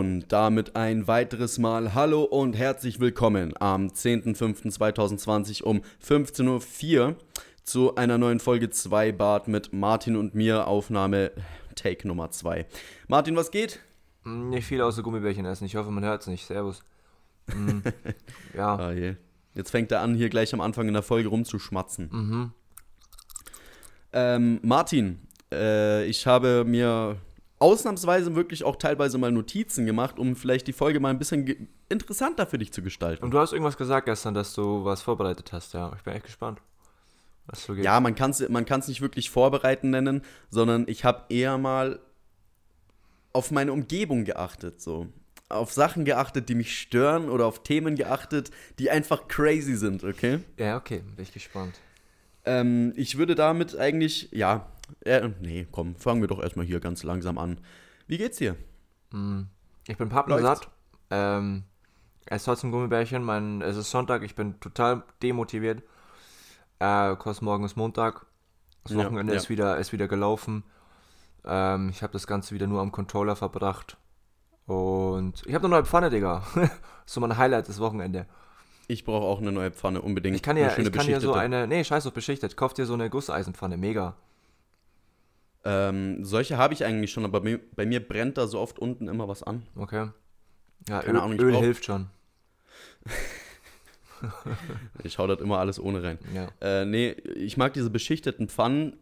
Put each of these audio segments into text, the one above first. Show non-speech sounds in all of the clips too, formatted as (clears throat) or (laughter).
Und damit ein weiteres Mal Hallo und herzlich willkommen am 10.05.2020 um 15.04 Uhr zu einer neuen Folge 2 Bart mit Martin und mir, Aufnahme Take Nummer 2. Martin, was geht? Nicht viel außer Gummibärchen essen. Ich hoffe, man hört es nicht. Servus. Mm, (laughs) ja. Ah, je. Jetzt fängt er an, hier gleich am Anfang in der Folge rumzuschmatzen. Mhm. Ähm, Martin, äh, ich habe mir ausnahmsweise wirklich auch teilweise mal Notizen gemacht, um vielleicht die Folge mal ein bisschen interessanter für dich zu gestalten. Und du hast irgendwas gesagt gestern, dass du was vorbereitet hast, ja. Ich bin echt gespannt. Was so geht. Ja, man kann es man kann's nicht wirklich vorbereiten nennen, sondern ich habe eher mal auf meine Umgebung geachtet, so. Auf Sachen geachtet, die mich stören oder auf Themen geachtet, die einfach crazy sind, okay? Ja, okay. Bin ich gespannt. Ähm, ich würde damit eigentlich, ja, äh, nee, komm, fangen wir doch erstmal hier ganz langsam an. Wie geht's dir? Mm. Ich bin pappensatt. Ähm, esse trotzdem Gummibärchen. Mein, es ist Sonntag. Ich bin total demotiviert. Äh, kurz morgen ist Montag. Das Ja, Wochenende ja. ist, wieder, ist wieder gelaufen. Ähm, ich habe das Ganze wieder nur am Controller verbracht. Und ich habe eine neue Pfanne, Digga. (laughs) so mein Highlight des Wochenende. Ich brauche auch eine neue Pfanne, unbedingt. Ich kann eine ja, schöne ich kann ja so eine. Nee, scheiß auf beschichtet. Kauf dir so eine Gusseisenpfanne. Mega. Ähm, solche habe ich eigentlich schon, aber bei, bei mir brennt da so oft unten immer was an. Okay. Ja, Keine Öl, Ahnung, ich Öl brauch- hilft schon. (laughs) Ich hau das immer alles ohne rein. Ja. Äh, nee, ich mag diese beschichteten Pfannen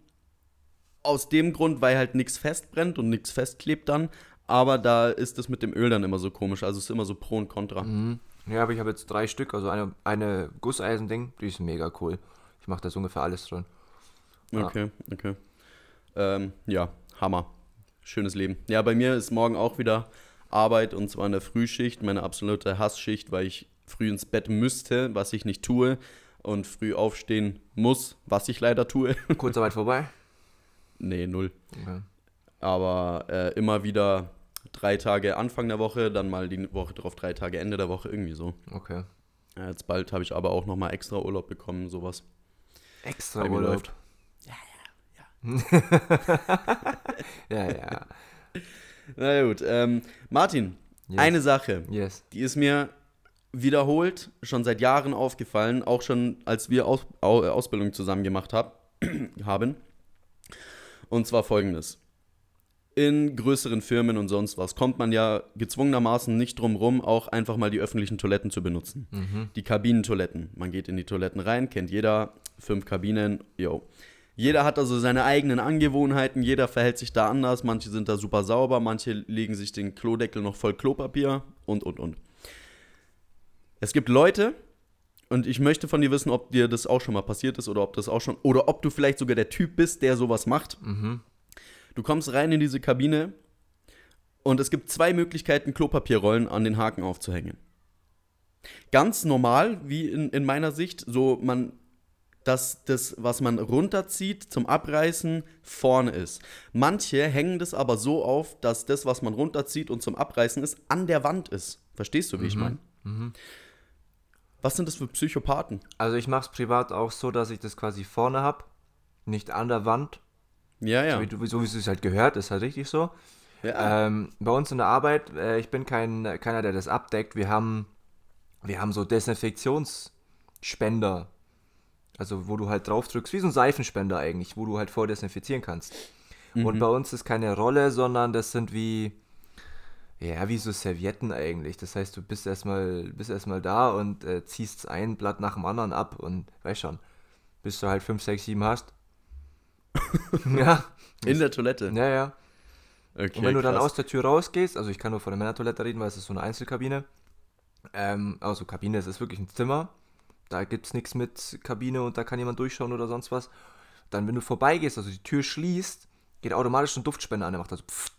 aus dem Grund, weil halt nichts festbrennt und nichts festklebt dann. Aber da ist es mit dem Öl dann immer so komisch. Also es ist immer so Pro und Contra. Mhm. Ja, aber ich habe jetzt drei Stück, also eine, eine Gusseisending, die ist mega cool. Ich mache da so ungefähr alles drin. Okay, okay. Ähm, ja, Hammer. Schönes Leben. Ja, bei mir ist morgen auch wieder Arbeit und zwar in der Frühschicht, meine absolute Hassschicht, weil ich früh ins Bett müsste, was ich nicht tue, und früh aufstehen muss, was ich leider tue. (laughs) Kurzarbeit vorbei. nee, null. Okay. Aber äh, immer wieder drei Tage Anfang der Woche, dann mal die Woche drauf drei Tage Ende der Woche, irgendwie so. okay. Jetzt bald habe ich aber auch nochmal extra Urlaub bekommen, sowas. Extra Urlaub. läuft. (laughs) Ja, ja. Na gut, ähm, Martin, Yes. eine Sache, Yes. die ist mir wiederholt schon seit Jahren aufgefallen, auch schon als wir Aus Au äh, Ausbildung zusammen gemacht hab, (clears throat) haben. Und zwar folgendes. In größeren Firmen und sonst was kommt man ja gezwungenermaßen nicht drum rum, auch einfach mal die öffentlichen Toiletten zu benutzen. Mhm. Die Kabinentoiletten. Man geht in die Toiletten rein, kennt jeder, fünf Kabinen, yo. Jeder hat also seine eigenen Angewohnheiten, jeder verhält sich da anders, manche sind da super sauber, manche legen sich den Klodeckel noch voll Klopapier und, und, und. Es gibt Leute, und ich möchte von dir wissen, ob dir das auch schon mal passiert ist oder ob das auch schon, oder ob du vielleicht sogar der Typ bist, der sowas macht. Mhm. Du kommst rein in diese Kabine und es gibt zwei Möglichkeiten, Klopapierrollen an den Haken aufzuhängen. Ganz normal, wie in, in meiner Sicht, so man, dass das, was man runterzieht zum Abreißen, vorne ist. Manche hängen das aber so auf, dass das, was man runterzieht und zum Abreißen ist, an der Wand ist. Verstehst du, wie ich meine? Mhm. Was sind das für Psychopathen? Also ich mache es privat auch so, dass ich das quasi vorne habe, nicht an der Wand. Ja, ja. So, wie, du- so wie es halt gehört, ist halt richtig so. ja. Ähm, bei uns in der Arbeit, äh, ich bin kein, keiner, der das abdeckt. Wir haben, wir haben so Desinfektionsspender. Also wo du halt drauf drückst, wie so ein Seifenspender eigentlich, wo du halt vordesinfizieren kannst. Und bei uns ist keine Rolle, sondern das sind wie, ja, wie so Servietten eigentlich. Das heißt, du bist erstmal, bist erstmal da und äh, ziehst ein Blatt nach dem anderen ab und weißt schon, bis du halt 5, 6, 7 hast. (laughs) ja, in der Toilette. ja, ja. Okay, Und wenn du dann krass. aus der Tür rausgehst, also ich kann nur von der Männertoilette reden, weil es ist so eine Einzelkabine. Ähm, also Kabine, es ist wirklich ein Zimmer. Da gibt es nichts mit Kabine und da kann jemand durchschauen oder sonst was. Dann, wenn du vorbeigehst, also die Tür schließt, geht automatisch ein Duftspender an, der macht also pfft.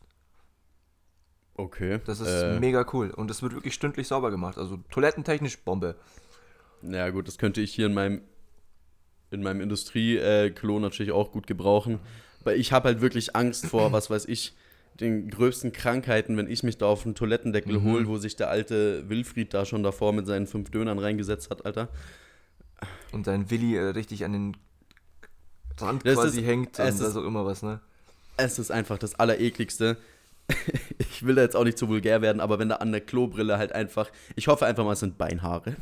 Okay. Das ist äh, mega cool. Und das wird wirklich stündlich sauber gemacht. Also toilettentechnisch Bombe. Ja, gut, das könnte ich hier in meinem, in meinem Industrie-Klo natürlich auch gut gebrauchen. Weil ich habe halt wirklich Angst vor, was weiß ich, den gröbsten Krankheiten, wenn ich mich da auf einen Toilettendeckel Mhm. hole, wo sich der alte Wilfried da schon davor mit seinen fünf Dönern reingesetzt hat, Alter. Und dein Willi äh, richtig an den Rand Das quasi ist- hängt und es da ist- so immer was, ne? Es ist einfach das Allerekligste. Ich (laughs) ich will da jetzt auch nicht zu vulgär werden, aber wenn da an der Klobrille halt einfach, ich hoffe einfach mal, es sind Beinhaare.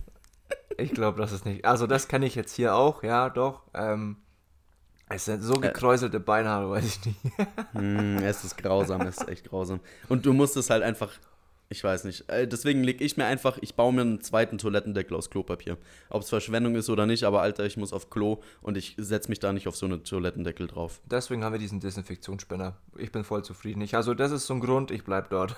Ich glaube, das ist nicht. Also das kann ich jetzt hier auch, ja, doch. Ähm, es sind so gekräuselte Beinhaare, (laughs) weiß ich nicht. mm, es ist grausam, es ist echt grausam. Und du musst es halt einfach ich weiß nicht. Äh, deswegen lege ich mir einfach, ich baue mir einen zweiten Toilettendeckel aus Klopapier. Ob es Verschwendung ist oder nicht, aber Alter, ich muss auf Klo und ich setze mich da nicht auf so einen Toilettendeckel drauf. Deswegen haben wir diesen Desinfektionsspender. Ich bin voll zufrieden. Ich, also das ist so ein Grund, ich bleib dort.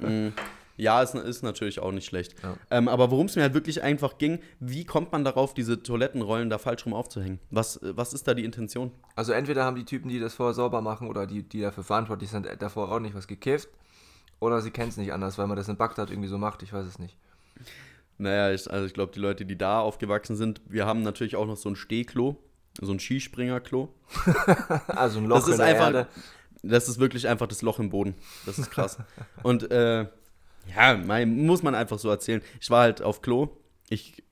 mm, (laughs) ja, ist, ist natürlich auch nicht schlecht. Ja. Ähm, aber worum es mir halt wirklich einfach ging, wie kommt man darauf, diese Toilettenrollen da falsch rum aufzuhängen? Was, was ist da die Intention? Also entweder haben die Typen, die das vorher sauber machen oder die, die dafür verantwortlich sind, davor auch nicht was gekifft oder sie kennt es nicht anders, weil man das in Bagdad irgendwie so macht, ich weiß es nicht. Naja, ich, also ich glaube, die Leute, die da aufgewachsen sind, wir haben natürlich auch noch so ein Stehklo, so ein Skispringerklo. (laughs) also ein Loch das ist in der einfach, Erde. Das ist wirklich einfach das Loch im Boden. Das ist krass. (laughs) Und äh, ja, mein, muss man einfach so erzählen. Ich war halt auf Klo. Ich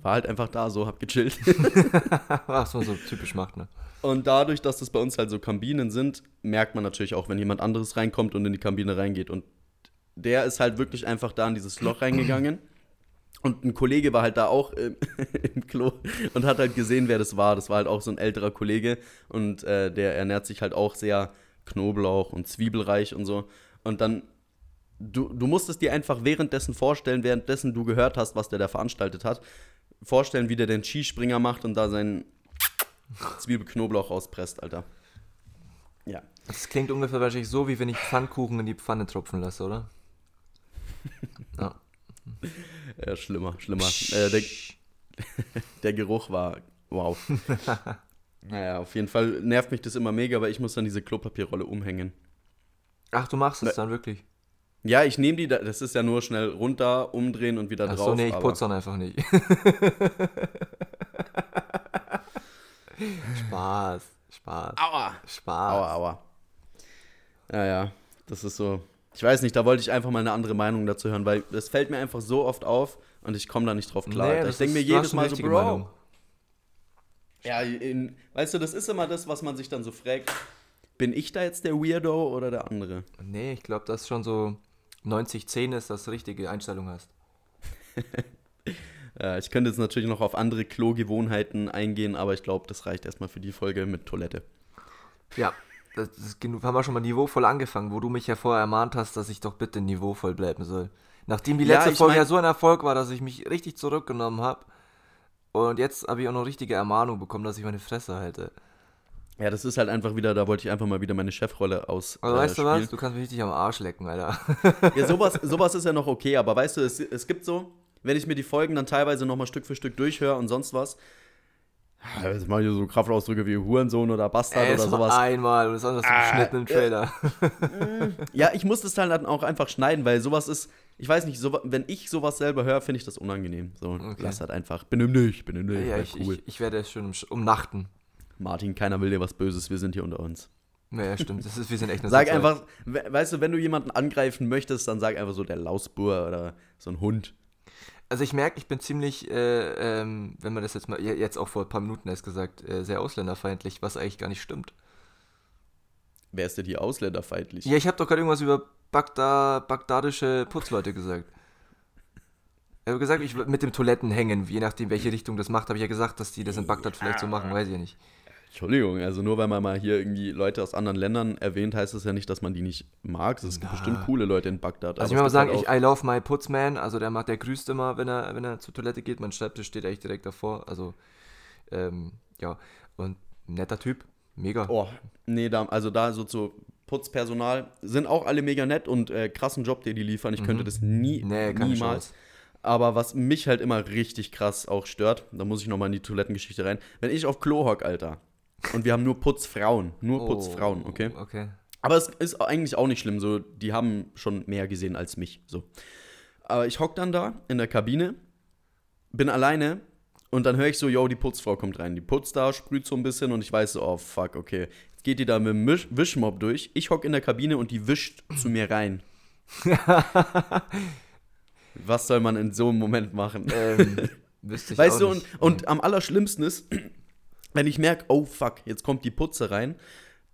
war halt einfach da, so hab gechillt. (laughs) (laughs) Was man so typisch macht, ne? Und dadurch, dass das bei uns halt so Kabinen sind, merkt man natürlich auch, wenn jemand anderes reinkommt und in die Kabine reingeht. Und der ist halt wirklich einfach da in dieses Loch reingegangen. Und ein Kollege war halt da auch im, (laughs) im, Klo und hat halt gesehen, wer das war. Das war halt auch so ein älterer Kollege und äh, der ernährt sich halt auch sehr Knoblauch und zwiebelreich und so. Und dann, du, du musstest dir einfach währenddessen vorstellen, währenddessen du gehört hast, was der da veranstaltet hat, vorstellen, wie der den Skispringer macht und da seinen (laughs) Zwiebelknoblauch auspresst, Alter. Ja. Das klingt ungefähr wahrscheinlich so, wie wenn ich Pfannkuchen in die Pfanne tropfen lasse, oder? (laughs) ja. Ja, schlimmer, schlimmer. Äh, der, (laughs) der Geruch war wow. naja, auf jeden Fall nervt mich das immer mega, weil ich muss dann diese Klopapierrolle umhängen. Ach, du machst es dann wirklich? Ja, ich nehme die, das ist ja nur schnell runter, umdrehen und wieder Ach drauf. Achso, nee, ich putze dann einfach nicht. (laughs) Spaß, Spaß. Aua. Spaß. Aua, aua. Ja, ja, das ist so. Ich weiß nicht, da wollte ich einfach mal eine andere Meinung dazu hören, weil es fällt mir einfach so oft auf und ich komme da nicht drauf klar. Nee, ich denke mir jedes Mal so, Bro. Meinung. Ja, in, weißt du, das ist immer das, was man sich dann so fragt. Bin ich da jetzt der Weirdo oder der andere? Nee, ich glaube, dass schon so 90-10 ist, dass du richtige Einstellung hast. (laughs) Ich könnte jetzt natürlich noch auf andere Klogewohnheiten eingehen, aber ich glaube, das reicht erstmal für die Folge mit Toilette. Ja, das ist genug. Haben wir schon mal niveauvoll angefangen, wo du mich ja vorher ermahnt hast, dass ich doch bitte niveauvoll bleiben soll. Nachdem die letzte ja, Folge mein, ja so ein Erfolg war, dass ich mich richtig zurückgenommen habe. Und jetzt habe ich auch noch richtige Ermahnung bekommen, dass ich meine Fresse halte. Ja, das ist halt einfach wieder, da wollte ich einfach mal wieder meine Chefrolle aus. Äh, weißt du was? Du kannst mich richtig am Arsch lecken, Alter. ja, sowas, sowas ist ja noch okay, aber weißt du, es, es gibt so, wenn ich mir die Folgen dann teilweise nochmal Stück für Stück durchhöre und sonst was. Jetzt mache ich so Kraftausdrücke wie Hurensohn oder Bastard Ey, oder sowas. Einmal und das andere ah, geschnitten im Trailer. Äh, ja, ich muss das dann auch einfach schneiden, weil sowas ist, ich weiß nicht, so, wenn ich sowas selber höre, finde ich das unangenehm. So, okay. lass halt einfach. Benimm dich, benimm dich. Ja, ich, cool. ich, ich, werde es schon umnachten. Martin, keiner will dir was Böses, wir sind hier unter uns. Ja, stimmt. Das ist, wir sind echt eine Sag einfach, weißt du, wenn du jemanden angreifen möchtest, dann sag einfach so der Lausbur oder so ein Hund. Also ich merke, ich bin ziemlich, äh, ähm, wenn man das jetzt mal, jetzt auch vor ein paar Minuten erst gesagt, äh, sehr ausländerfeindlich, was eigentlich gar nicht stimmt. Wer ist denn die ausländerfeindlich? Ja, ich habe doch gerade irgendwas über Bagda, bagdadische Putzleute gesagt. Ich habe gesagt, ich mit dem Toiletten hängen, je nachdem, welche Richtung das macht, habe ich ja gesagt, dass die das in Bagdad vielleicht so machen, weiß ich ja nicht. Entschuldigung, also nur weil man mal hier irgendwie Leute aus anderen Ländern erwähnt, heißt das ja nicht, dass man die nicht mag. Es gibt bestimmt coole Leute in Bagdad. Also ich muss mal sagen, halt ich I love my Putzman, also der macht, der grüßt immer, wenn er, wenn er zur Toilette geht. Mein Schreibtisch steht eigentlich direkt davor. Also, ähm, ja, und netter Typ, mega. Oh, nee, da, also da so zu Putzpersonal sind auch alle mega nett und äh, krassen Job, den die liefern. Ich mhm. könnte das nie, nee, niemals. Aber was mich halt immer richtig krass auch stört, da muss ich nochmal in die Toilettengeschichte rein, wenn ich auf Klo hock, Alter, und wir haben nur Putzfrauen. Nur oh, Putzfrauen, okay? Okay. Aber es ist eigentlich auch nicht schlimm. So, die haben schon mehr gesehen als mich. So. Aber ich hock dann da in der Kabine, bin alleine und dann höre ich so, yo, die Putzfrau kommt rein. Die putzt da, sprüht so ein bisschen und ich weiß so, oh fuck, okay. Jetzt geht die da mit dem Wisch Wischmob durch. Ich hock in der Kabine und die wischt zu mir rein. (laughs) Was soll man in so einem Moment machen? Ähm, weißt du, und, und am allerschlimmsten ist, wenn ich merke, oh fuck, jetzt kommt die Putze rein,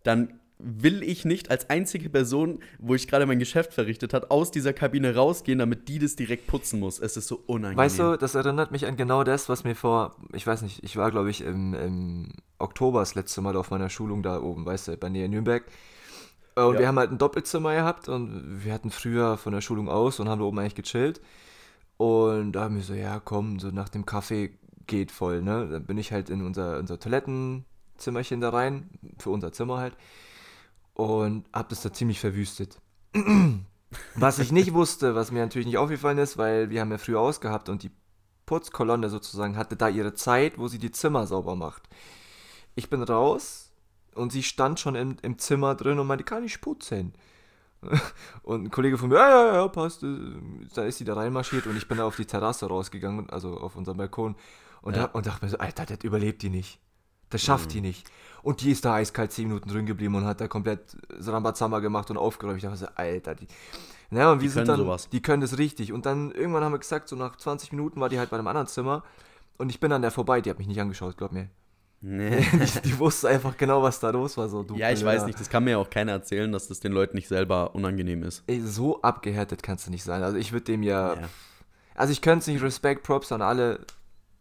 dann will ich nicht als einzige Person, wo ich gerade mein Geschäft verrichtet hat, aus dieser Kabine rausgehen, damit die das direkt putzen muss. Es ist so unangenehm. Weißt du, das erinnert mich an genau das, was mir vor, ich weiß nicht, ich war glaube ich im, im Oktober das letzte Mal auf meiner Schulung da oben, weißt du, bei Nähe Nürnberg. Und Ja. wir haben halt ein Doppelzimmer gehabt und wir hatten früher von der Schulung aus und haben da oben eigentlich gechillt. Und da haben wir so, ja komm, so nach dem Kaffee geht voll, ne? Dann bin ich halt in unser, unser Toilettenzimmerchen da rein, für unser Zimmer halt. Und hab das da ziemlich verwüstet. (clears throat) Was ich nicht wusste, was mir natürlich nicht aufgefallen ist, weil wir haben ja früher ausgehabt und die Putzkolonne sozusagen hatte da ihre Zeit, wo sie die Zimmer sauber macht. Ich bin raus und sie stand schon im, im Zimmer drin und meinte, kann ich putzen? (laughs) Und ein Kollege von mir, ja, ja, ja, passt. äh, Da ist sie da reinmarschiert und ich bin da auf die Terrasse rausgegangen, also auf unseren Balkon und, Ja. da, und dachte mir so, Alter, das überlebt die nicht. Das schafft die nicht. Und die ist da eiskalt 10 Minuten drin geblieben und hat da komplett Rambazamba gemacht und aufgeräumt. Ich dachte so, Alter, die. Ja, und wir sind können dann, sowas. die können das richtig. Und dann irgendwann haben wir gesagt, so nach 20 Minuten war die halt bei einem anderen Zimmer und ich bin an der vorbei, die hat mich nicht angeschaut, glaub mir. Nee. (laughs) Die, die wusste einfach genau, was da los war. So, du Ja, ich weiß nicht, das kann mir ja auch keiner erzählen, dass das den Leuten nicht selber unangenehm ist. Ey, so abgehärtet kannst du nicht sein. Also ich würde dem ja, Ja. Also ich könnte es nicht, Respekt, Props an alle.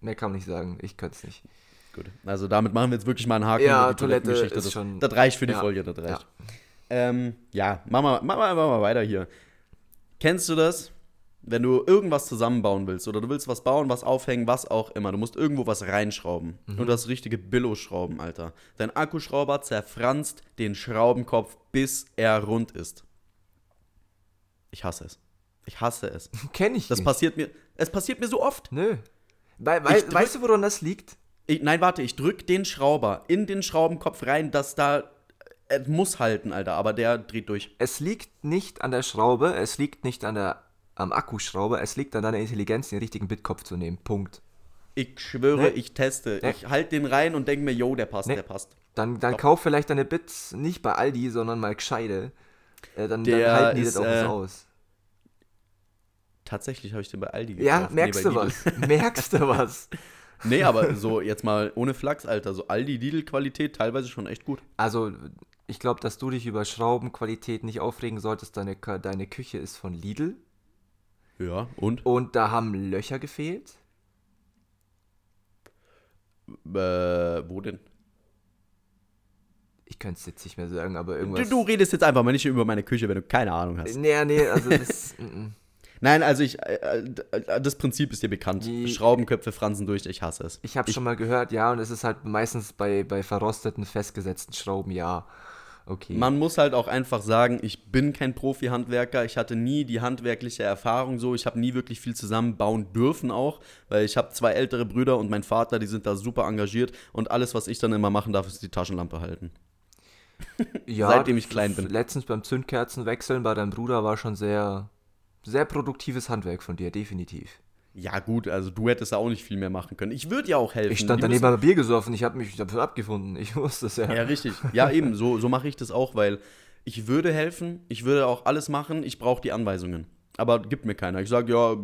Mehr kann man nicht sagen. Ich könnte es nicht. Gut. Also damit machen wir jetzt wirklich mal einen Haken Ja, Toilette Toilettengeschichte. ist Das, schon- das reicht für die ja, Folge, das reicht. ja. Ähm, ja, machen wir, machen, wir, machen wir weiter hier. Kennst du das? Wenn du irgendwas zusammenbauen willst oder du willst was bauen, was aufhängen, was auch immer, du musst irgendwo was reinschrauben. Mhm. Und das richtige Billo-Schrauben, Alter. Dein Akkuschrauber zerfranst den Schraubenkopf, bis er rund ist. Ich hasse es. Ich hasse es. (laughs) Kenne ich Das nicht. passiert mir, es passiert mir so oft. Nö. Weil, weil, Ich drück- weißt du, woran das liegt? Ich, nein, warte, ich drück den Schrauber in den Schraubenkopf rein, dass da. Es muss halten, Alter, aber der dreht durch. Es liegt nicht an der Schraube, es liegt nicht an der, am Akkuschrauber, es liegt an deiner Intelligenz, den richtigen Bitkopf zu nehmen. Punkt. Ich schwöre, Nee. ich teste. Nee. Ich halte den rein und denke mir, yo, der passt, Nee. der passt. Dann, dann kauf vielleicht deine Bits nicht bei Aldi, sondern mal gescheide. Äh, dann, dann halten die ist, das auch äh, aus. Tatsächlich habe ich den bei Aldi gekauft. Ja, Nee, merkst bei du was? (laughs) merkst du was? (laughs) Nee, aber so jetzt mal ohne Flachs, Alter. So Aldi, Lidl-Qualität teilweise schon echt gut. Also, ich glaube, dass du dich über Schraubenqualität nicht aufregen solltest. Deine, deine Küche ist von Lidl Ja, und? und da haben Löcher gefehlt. Äh, wo denn? Ich könnte es jetzt nicht mehr sagen, aber Du, irgendwas. du redest jetzt einfach mal nicht über meine Küche, wenn du keine Ahnung hast. Nee, nee, also das. (laughs) Nein, also ich, äh, äh, das Prinzip ist dir bekannt. Die- Schraubenköpfe fransen durch, ich hasse es. ich habe schon mal gehört, ja, und es ist halt meistens bei, bei verrosteten, festgesetzten Schrauben, ja. Okay. Man muss halt auch einfach sagen, ich bin kein Profi-Handwerker. Ich hatte nie die handwerkliche Erfahrung so. Ich habe nie wirklich viel zusammenbauen dürfen auch, weil ich habe zwei ältere Brüder und mein Vater, die sind da super engagiert und alles, was ich dann immer machen darf, ist die Taschenlampe halten. ja, (laughs) seitdem ich klein bin. Letztens beim Zündkerzen wechseln bei deinem Bruder war schon sehr, sehr produktives Handwerk von dir, definitiv. Ja gut, also du hättest da auch nicht viel mehr machen können. Ich würde ja auch helfen. Ich stand daneben beim Bier gesoffen, ich habe mich dafür abgefunden. Ich wusste es ja. Ja, richtig. Ja, eben, so, so mache ich das auch, weil ich würde helfen, ich würde auch alles machen, ich brauche die Anweisungen. Aber gibt mir keiner. Ich sage, ja,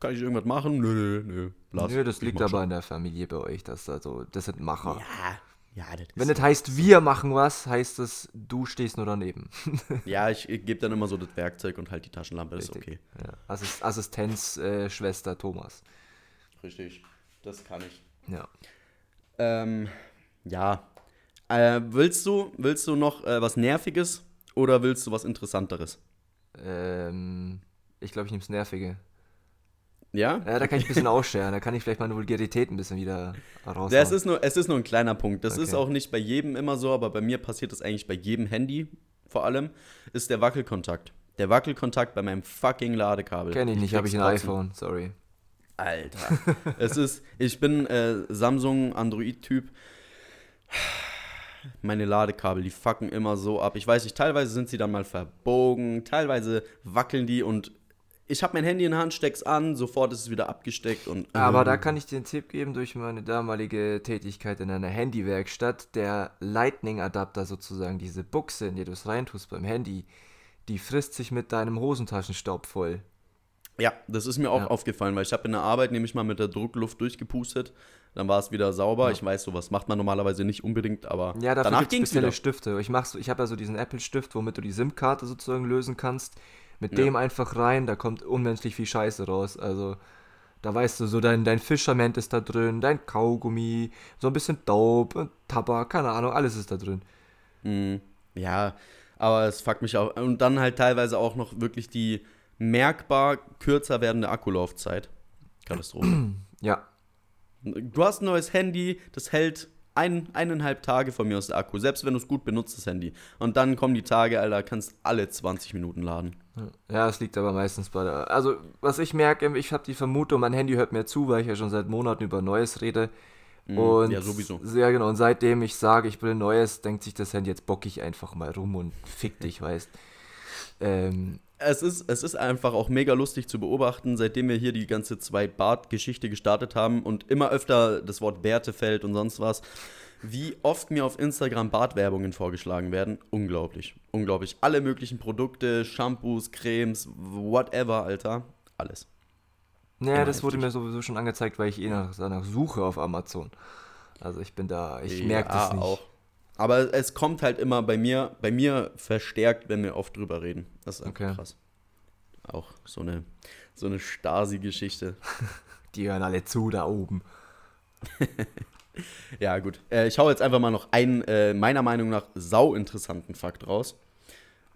kann ich irgendwas machen? Nö, nö, nö. Lass. Nö, das liegt aber schon. in der Familie bei euch, dass da so, das sind Macher. Ja, ja, das Wenn das heißt, wir machen was, heißt es, du stehst nur daneben. (laughs) ja ich, ich gebe dann immer so das Werkzeug und halt die Taschenlampe, ist okay. Ja. Assist Assistenz, äh, Thomas. Richtig, das kann ich. Ja. Ähm, ja. Äh, willst du, willst du noch äh, was Nerviges oder willst du was Interessanteres? Ähm, ich glaube, ich nehme das Nervige. Ja? Ja, da kann ich ein bisschen ausscheren. Da kann ich vielleicht meine Vulgarität ein bisschen wieder raushauen. Ja, es ist, nur, es ist nur ein kleiner Punkt. Das ist Okay. auch nicht bei jedem immer so, aber bei mir passiert das eigentlich bei jedem Handy vor allem, ist der Wackelkontakt. Der Wackelkontakt bei meinem fucking Ladekabel. Kenn ich nicht, habe ich ein iPhone, sorry. Alter. es ist, ich bin äh, Samsung Android-Typ. Meine Ladekabel, die fucken immer so ab. Ich weiß nicht, teilweise sind sie dann mal verbogen, teilweise wackeln die und ich habe mein Handy in der Hand, steck's an, sofort ist es wieder abgesteckt und. Aber da kann ich dir einen Tipp geben durch meine damalige Tätigkeit in einer Handywerkstatt. Der Lightning-Adapter sozusagen, diese Buchse, in die du es reintust beim Handy, die frisst sich mit deinem Hosentaschenstaub voll. Ja, das ist mir auch Ja. aufgefallen, weil ich habe in der Arbeit nämlich mal mit der Druckluft durchgepustet. Dann war es wieder sauber. Ja. Ich weiß, sowas macht man normalerweise nicht unbedingt, aber Ja, dafür danach ging es wieder. Stifte. Ich, mach's- ich habe ja so diesen Apple-Stift, womit du die SIM-Karte sozusagen lösen kannst. Mit Ja. dem einfach rein, da kommt unmenschlich viel Scheiße raus. Also, da weißt du, so dein, dein Fischament ist da drin, dein Kaugummi, so ein bisschen Dope, Tabak, keine Ahnung, alles ist da drin. Mm, ja, aber es fuckt mich auch. Und dann halt teilweise auch noch wirklich die merkbar kürzer werdende Akkulaufzeit. Katastrophe. (clears throat) Ja, du hast ein neues Handy, das hält ein, eineinhalb Tage von mir aus der Akku, selbst wenn du es gut benutzt, das Handy. Und dann kommen die Tage, Alter, kannst alle 20 Minuten laden. Ja, es liegt aber meistens bei der. Also, was ich merke, ich habe die Vermutung, mein Handy hört mir zu, weil ich ja schon seit Monaten über Neues rede. Mm, Und ja, sowieso. Ja, genau. Und seitdem ich sage, ich will neues, denkt sich das Handy, jetzt bock ich einfach mal rum und fick dich, weißt. Ähm, Es ist, es ist einfach auch mega lustig zu beobachten, seitdem wir hier die ganze zwei Bart-Geschichte gestartet haben und immer öfter das Wort Bärte fällt und sonst was, wie oft mir auf Instagram Bartwerbungen vorgeschlagen werden. Unglaublich. Unglaublich. Alle möglichen Produkte, Shampoos, Cremes, whatever, Alter. Alles. naja, Ja, das wurde mir sowieso schon angezeigt, weil ich eh nach, danach suche auf Amazon. Also ich bin da, ich merke Ja, das nicht. Auch. Aber es kommt halt immer bei mir, bei mir verstärkt, wenn wir oft drüber reden. Das ist einfach Okay. krass. Auch so eine, so eine Stasi-Geschichte. (laughs) Die hören alle zu da oben. (laughs) (laughs) Ja, gut. Äh, ich hau jetzt einfach mal noch einen, äh, meiner Meinung nach, sau interessanten Fakt raus.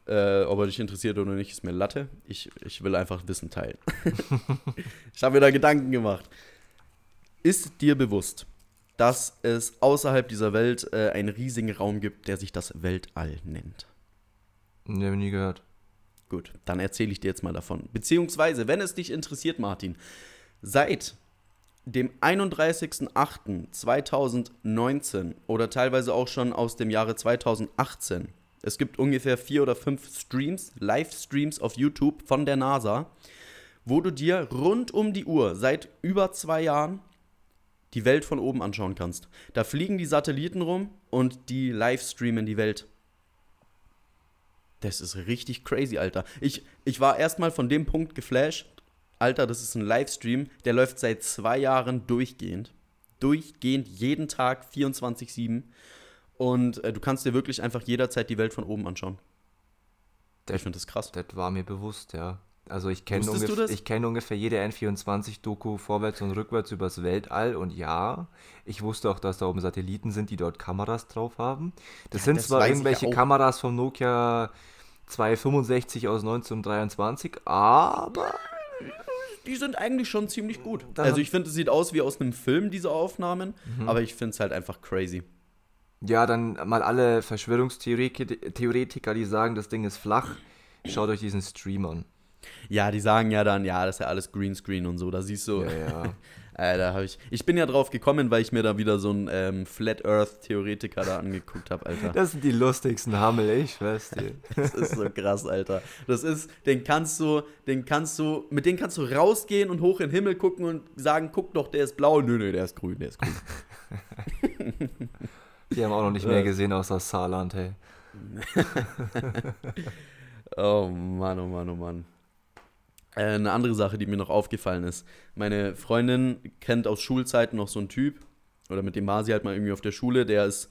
Äh, ob er dich interessiert oder nicht, ist mir Latte. Ich, ich will einfach Wissen teilen. (laughs) ich habe mir da Gedanken gemacht. Ist dir bewusst, dass es außerhalb dieser Welt äh, einen riesigen Raum gibt, der sich das Weltall nennt? Ne, nie gehört. Gut, dann erzähle ich dir jetzt mal davon. Beziehungsweise, wenn es dich interessiert, Martin, seit dem 31.08.2019 oder teilweise auch schon aus dem Jahre 2018, es gibt ungefähr vier oder fünf Streams, Livestreams auf YouTube von der NASA, wo du dir rund um die Uhr seit über zwei Jahren die Welt von oben anschauen kannst. Da fliegen die Satelliten rum und die livestreamen die Welt. Das ist richtig crazy, Alter. Ich, ich war erstmal von dem Punkt geflasht. Alter, das ist ein Livestream, der läuft seit zwei Jahren durchgehend. Durchgehend, jeden Tag, 24-7. Und äh, du kannst dir wirklich einfach jederzeit die Welt von oben anschauen. Ich finde das krass. Das war mir bewusst, ja. Also ich kenne ungef das? ich kenn ungefähr jede N24-Doku vorwärts und rückwärts übers Weltall und ja, ich wusste auch, dass da oben Satelliten sind, die dort Kameras drauf haben. Das Ja, sind das zwar irgendwelche ja. Kameras vom Nokia 265 aus 1923, aber Die sind eigentlich schon ziemlich gut. Dann also ich finde, es sieht aus wie aus einem Film, diese Aufnahmen. Mhm. Aber ich finde es halt einfach crazy. ja, dann mal alle Verschwörungstheoretiker, die sagen, das Ding ist flach, schaut euch diesen Stream an. Ja, die sagen ja dann, ja, das ist ja alles Greenscreen und so. Da siehst du, Ja, ja. (laughs) Äh, da hab ich, ich bin ja drauf gekommen, weil ich mir da wieder so einen ähm, Flat Earth Theoretiker da angeguckt habe, Alter. Das sind die lustigsten Hammel, ich schwör's dir. (laughs) Das ist so krass, Alter. Das ist, den kannst du, den kannst du, mit denen kannst du rausgehen und hoch in den Himmel gucken und sagen, guck doch, der ist blau. Nö, nö, der ist grün, der ist grün. (laughs) Die haben auch noch nicht Äh. mehr gesehen außer Saarland, hey. (laughs) Oh Mann, oh Mann, oh Mann. Äh, eine andere Sache, die mir noch aufgefallen ist. Meine Freundin kennt aus Schulzeiten noch so einen Typ, oder mit dem war sie halt mal irgendwie auf der Schule, der ist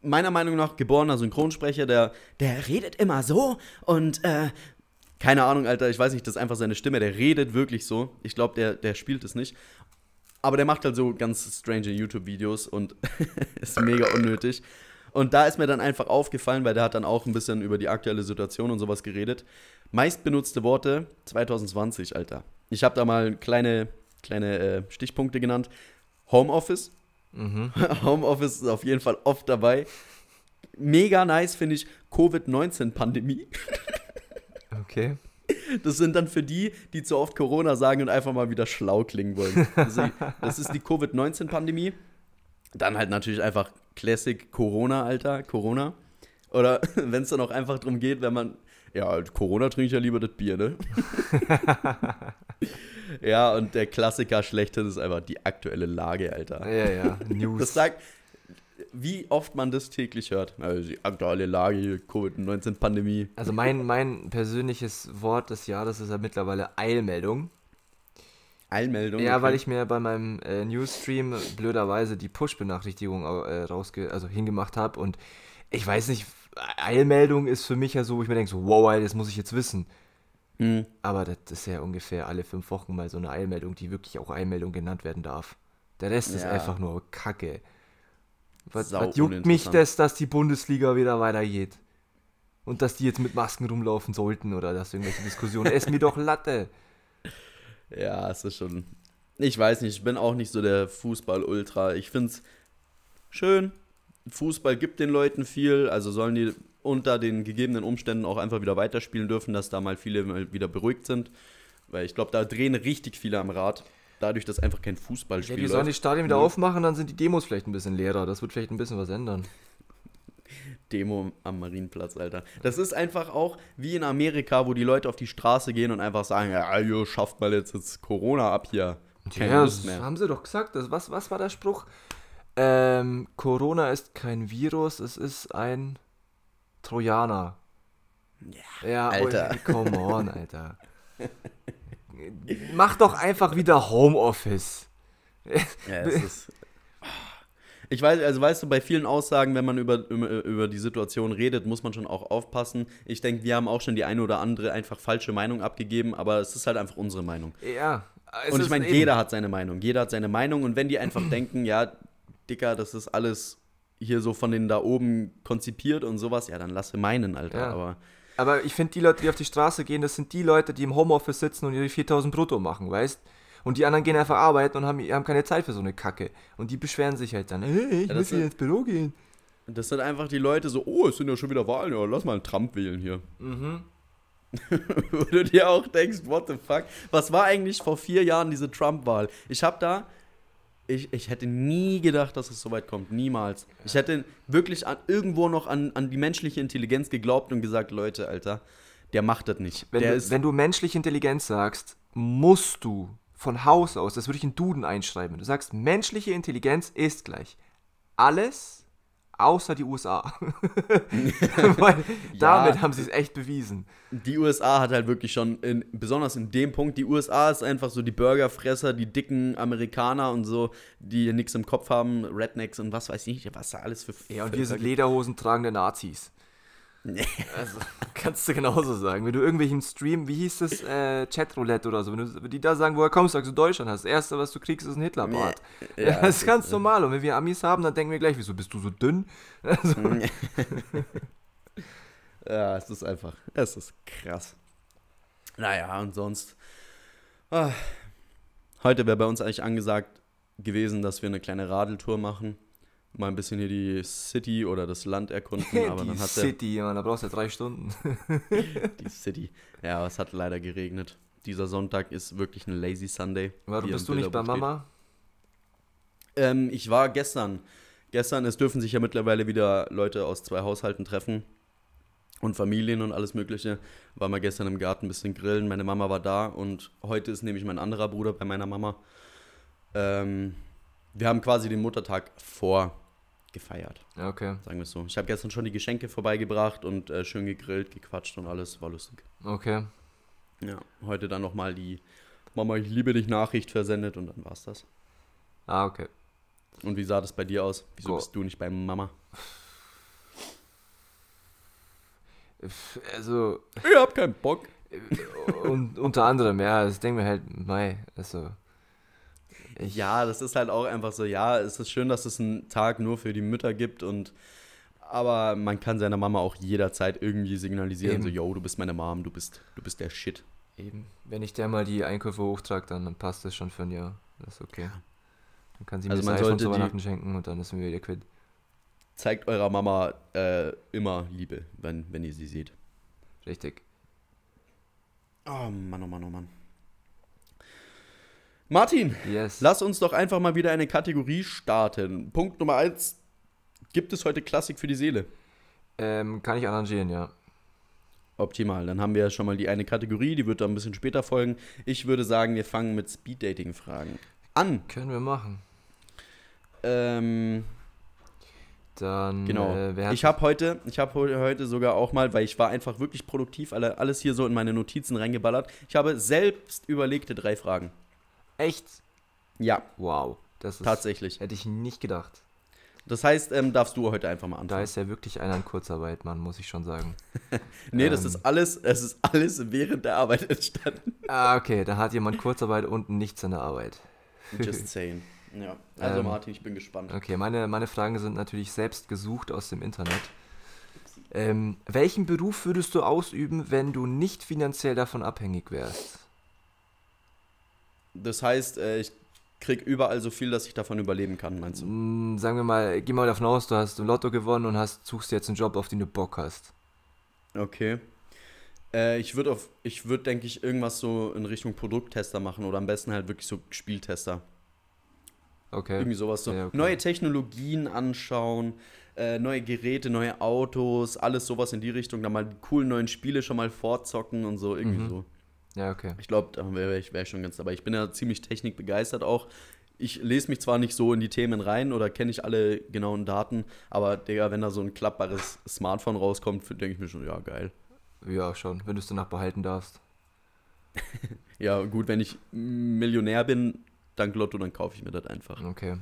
meiner Meinung nach geborener Synchronsprecher, der, der redet immer so und äh, keine Ahnung, Alter, ich weiß nicht, das ist einfach seine Stimme, der redet wirklich so. Ich glaube, der, der spielt es nicht. Aber der macht halt so ganz strange YouTube-Videos und (laughs) ist mega unnötig. Und da ist mir dann einfach aufgefallen, weil der hat dann auch ein bisschen über die aktuelle Situation und sowas geredet. Meist benutzte Worte 2020, Alter. Ich habe da mal kleine, kleine äh, Stichpunkte genannt. Homeoffice. Mhm. (laughs) Homeoffice ist auf jeden Fall oft dabei. Mega nice finde ich Covid-19-Pandemie. (laughs) Okay. Das sind dann für die, die zu oft Corona sagen und einfach mal wieder schlau klingen wollen. Das ist die, das ist die Covid-19-Pandemie. Dann halt natürlich einfach Classic Corona, Alter, Corona. Oder (laughs) wenn es dann auch einfach darum geht, wenn man, ja, Corona trinke ich ja lieber das Bier, ne? (laughs) ja, und der Klassiker schlechthin ist einfach die aktuelle Lage, Alter. Ja, ja, News. Das sagt, wie oft man das täglich hört. Also die aktuelle Lage, hier, Covid-19-Pandemie. Also mein, mein persönliches Wort des Jahres ist ja mittlerweile Eilmeldung. Eilmeldung. Ja, weil ich mir bei meinem äh, Newsstream blöderweise die Push-Benachrichtigung äh, rausge also hingemacht habe und ich weiß nicht, Eilmeldung ist für mich ja so, wo ich mir denke, so, wow, das muss ich jetzt wissen. Hm. Aber das ist ja ungefähr alle fünf Wochen mal so eine Eilmeldung, die wirklich auch Eilmeldung genannt werden darf. Der Rest ist Ja. einfach nur Kacke. Was, was juckt mich das, dass die Bundesliga wieder weitergeht? Und dass die jetzt mit Masken rumlaufen sollten oder dass irgendwelche Diskussionen. ist mir doch Latte. Ja, es ist schon. Ich weiß nicht, ich bin auch nicht so der Fußball-Ultra. Ich finde es schön. Fußball gibt den Leuten viel, also sollen die unter den gegebenen Umständen auch einfach wieder weiterspielen dürfen, dass da mal viele wieder beruhigt sind. Weil ich glaube, da drehen richtig viele am Rad. Dadurch, dass einfach kein Ja, Fußballspiel die sollen die. Stadien wieder Ja. aufmachen, dann sind die Demos vielleicht ein bisschen leerer. Das wird vielleicht ein bisschen was ändern. Demo am Marienplatz, Alter. Das ist einfach auch wie in Amerika, wo die Leute auf die Straße gehen und einfach sagen, ja, ihr schafft mal jetzt, jetzt Corona ab hier. Keine ja, das haben sie doch gesagt. Das, was, was war der Spruch? Ähm, Corona ist kein Virus, es ist ein Trojaner. Ja, ja Alter. oh, (laughs) come on, Alter. Mach doch einfach wieder Homeoffice. Ja, es (laughs) ist. Ich weiß, also weißt du, bei vielen Aussagen, wenn man über, über, über die Situation redet, muss man schon auch aufpassen. Ich denke, wir haben auch schon die eine oder andere einfach falsche Meinung abgegeben, aber es ist halt einfach unsere Meinung. Ja. und ich meine, jeder hat seine Meinung. Jeder hat seine Meinung und wenn die einfach (clears throat) denken, ja, Dicker, das ist alles hier so von denen da oben konzipiert und sowas, ja, dann lasse meinen, Alter. Ja. Aber Aber ich finde, die Leute, die auf die Straße gehen, das sind die Leute, die im Homeoffice sitzen und ihre 4000 brutto machen, weißt Und die anderen gehen einfach arbeiten und haben, haben keine Zeit für so eine Kacke. Und die beschweren sich halt dann, hey, ich Ja, muss hier ins Büro gehen. das sind einfach die Leute so, oh, es sind ja schon wieder Wahlen, ja, lass mal einen Trump wählen hier. Mhm. (laughs) Wo du dir auch denkst, what the fuck? Was war eigentlich vor vier Jahren diese Trump-Wahl? Ich hab da, ich, ich hätte nie gedacht, dass es so weit kommt. Niemals. Ich hätte wirklich an, irgendwo noch an, an die menschliche Intelligenz geglaubt und gesagt, Leute, Alter, der macht das nicht. Wenn, du, wenn du menschliche Intelligenz sagst, musst du von Haus aus, das würde ich in Duden einschreiben, du sagst, menschliche Intelligenz ist gleich alles außer die USA. (laughs) (laughs) Weil damit haben sie es echt bewiesen. die USA hat halt wirklich schon, in, besonders in dem Punkt, die USA ist einfach so die Burgerfresser, die dicken Amerikaner und so, die nichts im Kopf haben, Rednecks und was weiß ich, was da alles für. Ja, und wir sind Lederhosen tragende Nazis. Also, (laughs) kannst du genauso sagen. Wenn du irgendwelchen Stream, wie hieß das, äh, Chatroulette oder so, wenn, du, wenn die da sagen, woher kommst du, sagst du Deutschland hast. Das erste, was du kriegst, ist ein Hitlerbart. Ja, Ja, (laughs) das ist ganz ist, normal. Und wenn wir Amis haben, dann denken wir gleich, wieso bist du so dünn? (laughs) Also, Ja, es ist einfach, es ist krass. Naja, und sonst. Ah, heute wäre bei uns eigentlich angesagt gewesen, dass wir eine kleine Radeltour machen. Mal ein bisschen hier die City oder das Land erkunden, (laughs) aber die dann hat der, City, da brauchst du ja drei Stunden. (laughs) die City. Ja, aber es hat leider geregnet. Dieser Sonntag ist wirklich ein Lazy Sunday. Warum bist du nicht bei. Mama? Ähm, ich war gestern. Gestern, es dürfen sich ja mittlerweile wieder Leute aus zwei Haushalten treffen. Und Familien und alles Mögliche. War mal gestern im Garten ein bisschen grillen. Meine Mama war da und heute ist nämlich mein anderer Bruder bei meiner Mama. Ähm, wir haben quasi den Muttertag vorgefeiert, Ja, okay. sagen wir es so. Ich habe gestern schon die Geschenke vorbeigebracht und äh, schön gegrillt, gequatscht und alles. War lustig. Okay. Ja, heute dann nochmal die Mama, ich liebe dich Nachricht versendet und dann war's das. Ah, okay. Und wie sah das bei dir aus? Wieso Go- bist du nicht bei Mama? Also, Ich hab keinen Bock. und unter anderem, ja, ich denke mir halt, mei, also. Ja, das ist halt auch einfach so, ja, es ist schön, dass es einen Tag nur für die Mütter gibt und aber man kann seiner Mama auch jederzeit irgendwie signalisieren, Eben. so, yo, du bist meine Mom, du bist, du bist der Shit. Eben. Wenn ich der mal die Einkäufe hochtrage, dann, dann passt das schon für ein Jahr. Das ist okay. Dann kann sie mir Also das sollte zu die- Weihnachten schenken und dann sind wir wieder quitt. Zeigt eurer Mama äh, immer Liebe, wenn, wenn ihr sie seht. Richtig. Oh Mann, oh Mann, oh Mann. Martin, Yes. lass uns doch einfach mal wieder eine Kategorie starten. Punkt Nummer eins. Gibt es heute Klassik für die Seele? Ähm, kann ich arrangieren, ja. Optimal. Dann haben wir ja schon mal die eine Kategorie, die wird dann ein bisschen später folgen. Ich würde sagen, wir fangen mit Speed-Dating-Fragen an. Können wir machen. Ähm, Dann, genau. äh, ich habe heute, ich habe heute sogar auch mal, weil ich war einfach wirklich produktiv, alle, alles hier so in meine Notizen reingeballert. Ich habe selbst überlegte drei Fragen. Echt? Ja, Wow. Das ist, tatsächlich. Hätte ich nicht gedacht. Das heißt, ähm, darfst du heute einfach mal Da anfangen. ist ja wirklich einer in Kurzarbeit, Mann, muss ich schon sagen. (laughs) nee, das ähm, ist alles, es ist alles während der Arbeit entstanden. Ah, okay, da hat jemand Kurzarbeit und nichts an der Arbeit. (laughs) Just saying. Ja. Also Ähm, Martin, ich bin gespannt. Okay, meine, meine Fragen sind natürlich selbst gesucht aus dem Internet. Ähm, welchen Beruf würdest du ausüben, wenn du nicht finanziell davon abhängig wärst? Das heißt, äh, ich krieg überall so viel, dass ich davon überleben kann, meinst du? Mm, sagen wir mal, geh mal davon aus, du hast im Lotto gewonnen und hast, suchst jetzt einen Job, auf den du Bock hast. Okay. Äh, ich würde auf, ich würde, denke ich, irgendwas so in Richtung Produkttester machen oder am besten halt wirklich so Spieltester. Okay. Irgendwie sowas so. Ja, okay. Neue Technologien anschauen, äh, neue Geräte, neue Autos, alles sowas in die Richtung. Dann mal die coolen neuen Spiele schon mal fortzocken und so, irgendwie Mhm. so. Ja, okay. Ich glaube, da wäre ich, wär ich schon ganz dabei. Ich bin ja ziemlich technikbegeistert auch. Ich lese mich zwar nicht so in die Themen rein oder kenne ich alle genauen Daten, aber Digga, wenn da so ein klappbares Smartphone rauskommt, denke ich mir schon, ja, geil. Ja, schon, wenn du es danach behalten darfst. (laughs) Ja, gut, wenn ich Millionär bin, dank Lotto, dann kaufe ich mir das einfach. Okay.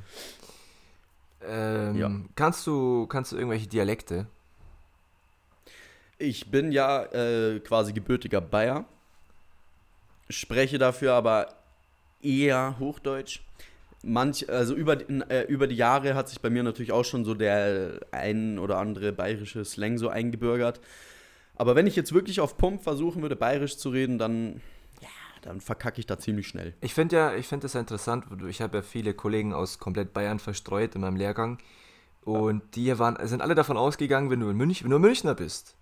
Ähm, Ja. kannst, du, kannst du irgendwelche Dialekte? Ich bin ja äh, quasi gebürtiger Bayer, spreche dafür aber eher Hochdeutsch. Manch, also über, die- äh, über die Jahre hat sich bei mir natürlich auch schon so der ein oder andere bayerische Slang so eingebürgert. Aber wenn ich jetzt wirklich auf Pump versuchen würde, bayerisch zu reden, dann, ja, dann verkacke ich da ziemlich schnell. Ich finde ja, ich finde das ja interessant. Ich habe ja viele Kollegen aus komplett Bayern verstreut in meinem Lehrgang. Und die waren, sind alle davon ausgegangen, wenn du in München, wenn du Münchner bist,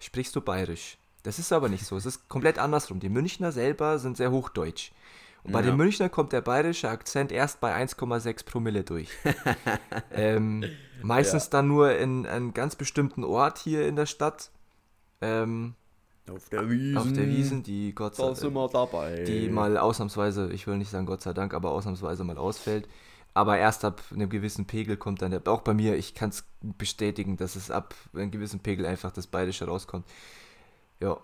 sprichst du bayerisch. Das ist aber nicht so. Es ist komplett andersrum. Die Münchner selber sind sehr hochdeutsch. Und bei Ja. den Münchner kommt der bayerische Akzent erst bei 1,6 Promille durch. (laughs) ähm, meistens dann nur in einem ganz bestimmten Ort hier in der Stadt. Ähm, Auf der Wiesen. auf der Wiesen, die Gott sei Da sind wir dabei. die mal ausnahmsweise, ich will nicht sagen Gott sei Dank, aber ausnahmsweise mal ausfällt. Aber erst ab einem gewissen Pegel kommt dann der, auch bei mir, ich kann es bestätigen, dass es ab einem gewissen Pegel einfach das Bayerische rauskommt. Ja,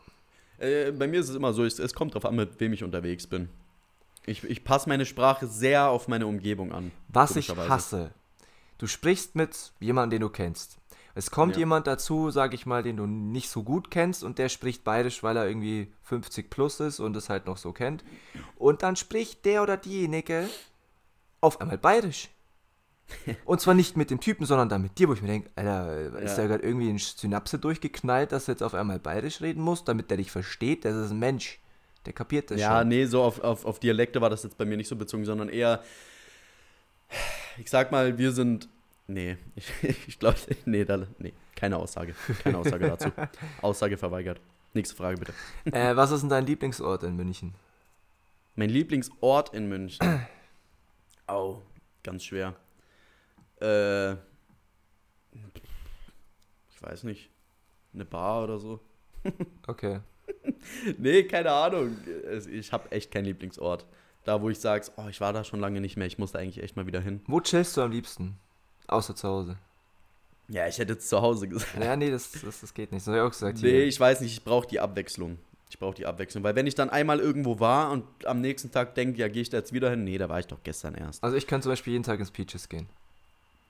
Äh, bei mir ist es immer so, es, es kommt drauf an, mit wem ich unterwegs bin. Ich, ich passe meine Sprache sehr auf meine Umgebung an. was ich hasse, du sprichst mit jemandem, den du kennst. Es kommt Ja. jemand dazu, sag ich mal, den du nicht so gut kennst und der spricht Bayerisch, weil er irgendwie 50 plus ist und es halt noch so kennt. Und dann spricht der oder diejenige auf einmal Bayerisch. (laughs) Und zwar nicht mit dem Typen, sondern dann mit dir, wo ich mir denke, Alter, ist Ja. da gerade irgendwie eine Synapse durchgeknallt, dass du jetzt auf einmal Bayerisch reden musst, damit der dich versteht? Das ist ein Mensch. Der kapiert das Ja, schon. nee, so auf, auf, auf Dialekte war das jetzt bei mir nicht so bezogen, sondern eher, ich sag mal, wir sind, nee, (laughs) ich, ich glaube, nee, da, nee, keine Aussage, keine Aussage (laughs) dazu. Aussage verweigert. Nächste Frage bitte. Äh, was ist denn dein Lieblingsort in München? Mein Lieblingsort in München. (clears throat) Au, ganz schwer. Äh, ich weiß nicht. Eine Bar oder so. (laughs) Okay. Nee, keine Ahnung. Ich habe echt keinen Lieblingsort. Da, wo ich sage, oh, ich war da schon lange nicht mehr, ich muss da eigentlich echt mal wieder hin. Wo chillst du am liebsten? Außer zu Hause. Ja, ich hätte jetzt zu Hause gesagt. Ja, nee, das, das, das geht nicht. Habe ich auch gesagt. Nee, Hier. ich weiß nicht, ich brauche die Abwechslung. Ich brauche die Abwechslung. Weil wenn ich dann einmal irgendwo war und am nächsten Tag denke, ja, gehe ich da jetzt wieder hin? Nee, da war ich doch gestern erst. Also ich kann zum Beispiel jeden Tag ins Peaches gehen.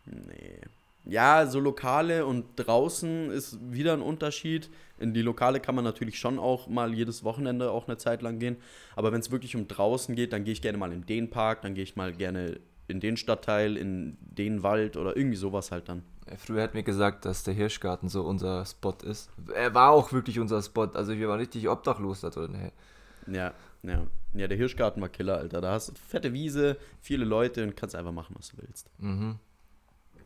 Nee. Ja, so Lokale und draußen ist wieder ein Unterschied. In die Lokale kann man natürlich schon auch mal jedes Wochenende auch eine Zeit lang gehen. Aber wenn es wirklich um draußen geht, dann gehe ich gerne mal in den Park, dann gehe ich mal gerne in den Stadtteil, in den Wald oder irgendwie sowas halt dann. Äh, Früher hat mir gesagt, dass der Hirschgarten so unser Spot ist. Er war auch wirklich unser Spot. Also wir waren richtig obdachlos da drin. Hey. Ja, ja. Ja, der Hirschgarten war Killer, Alter. Da hast du fette Wiese, viele Leute und kannst einfach machen, was du willst. Mhm.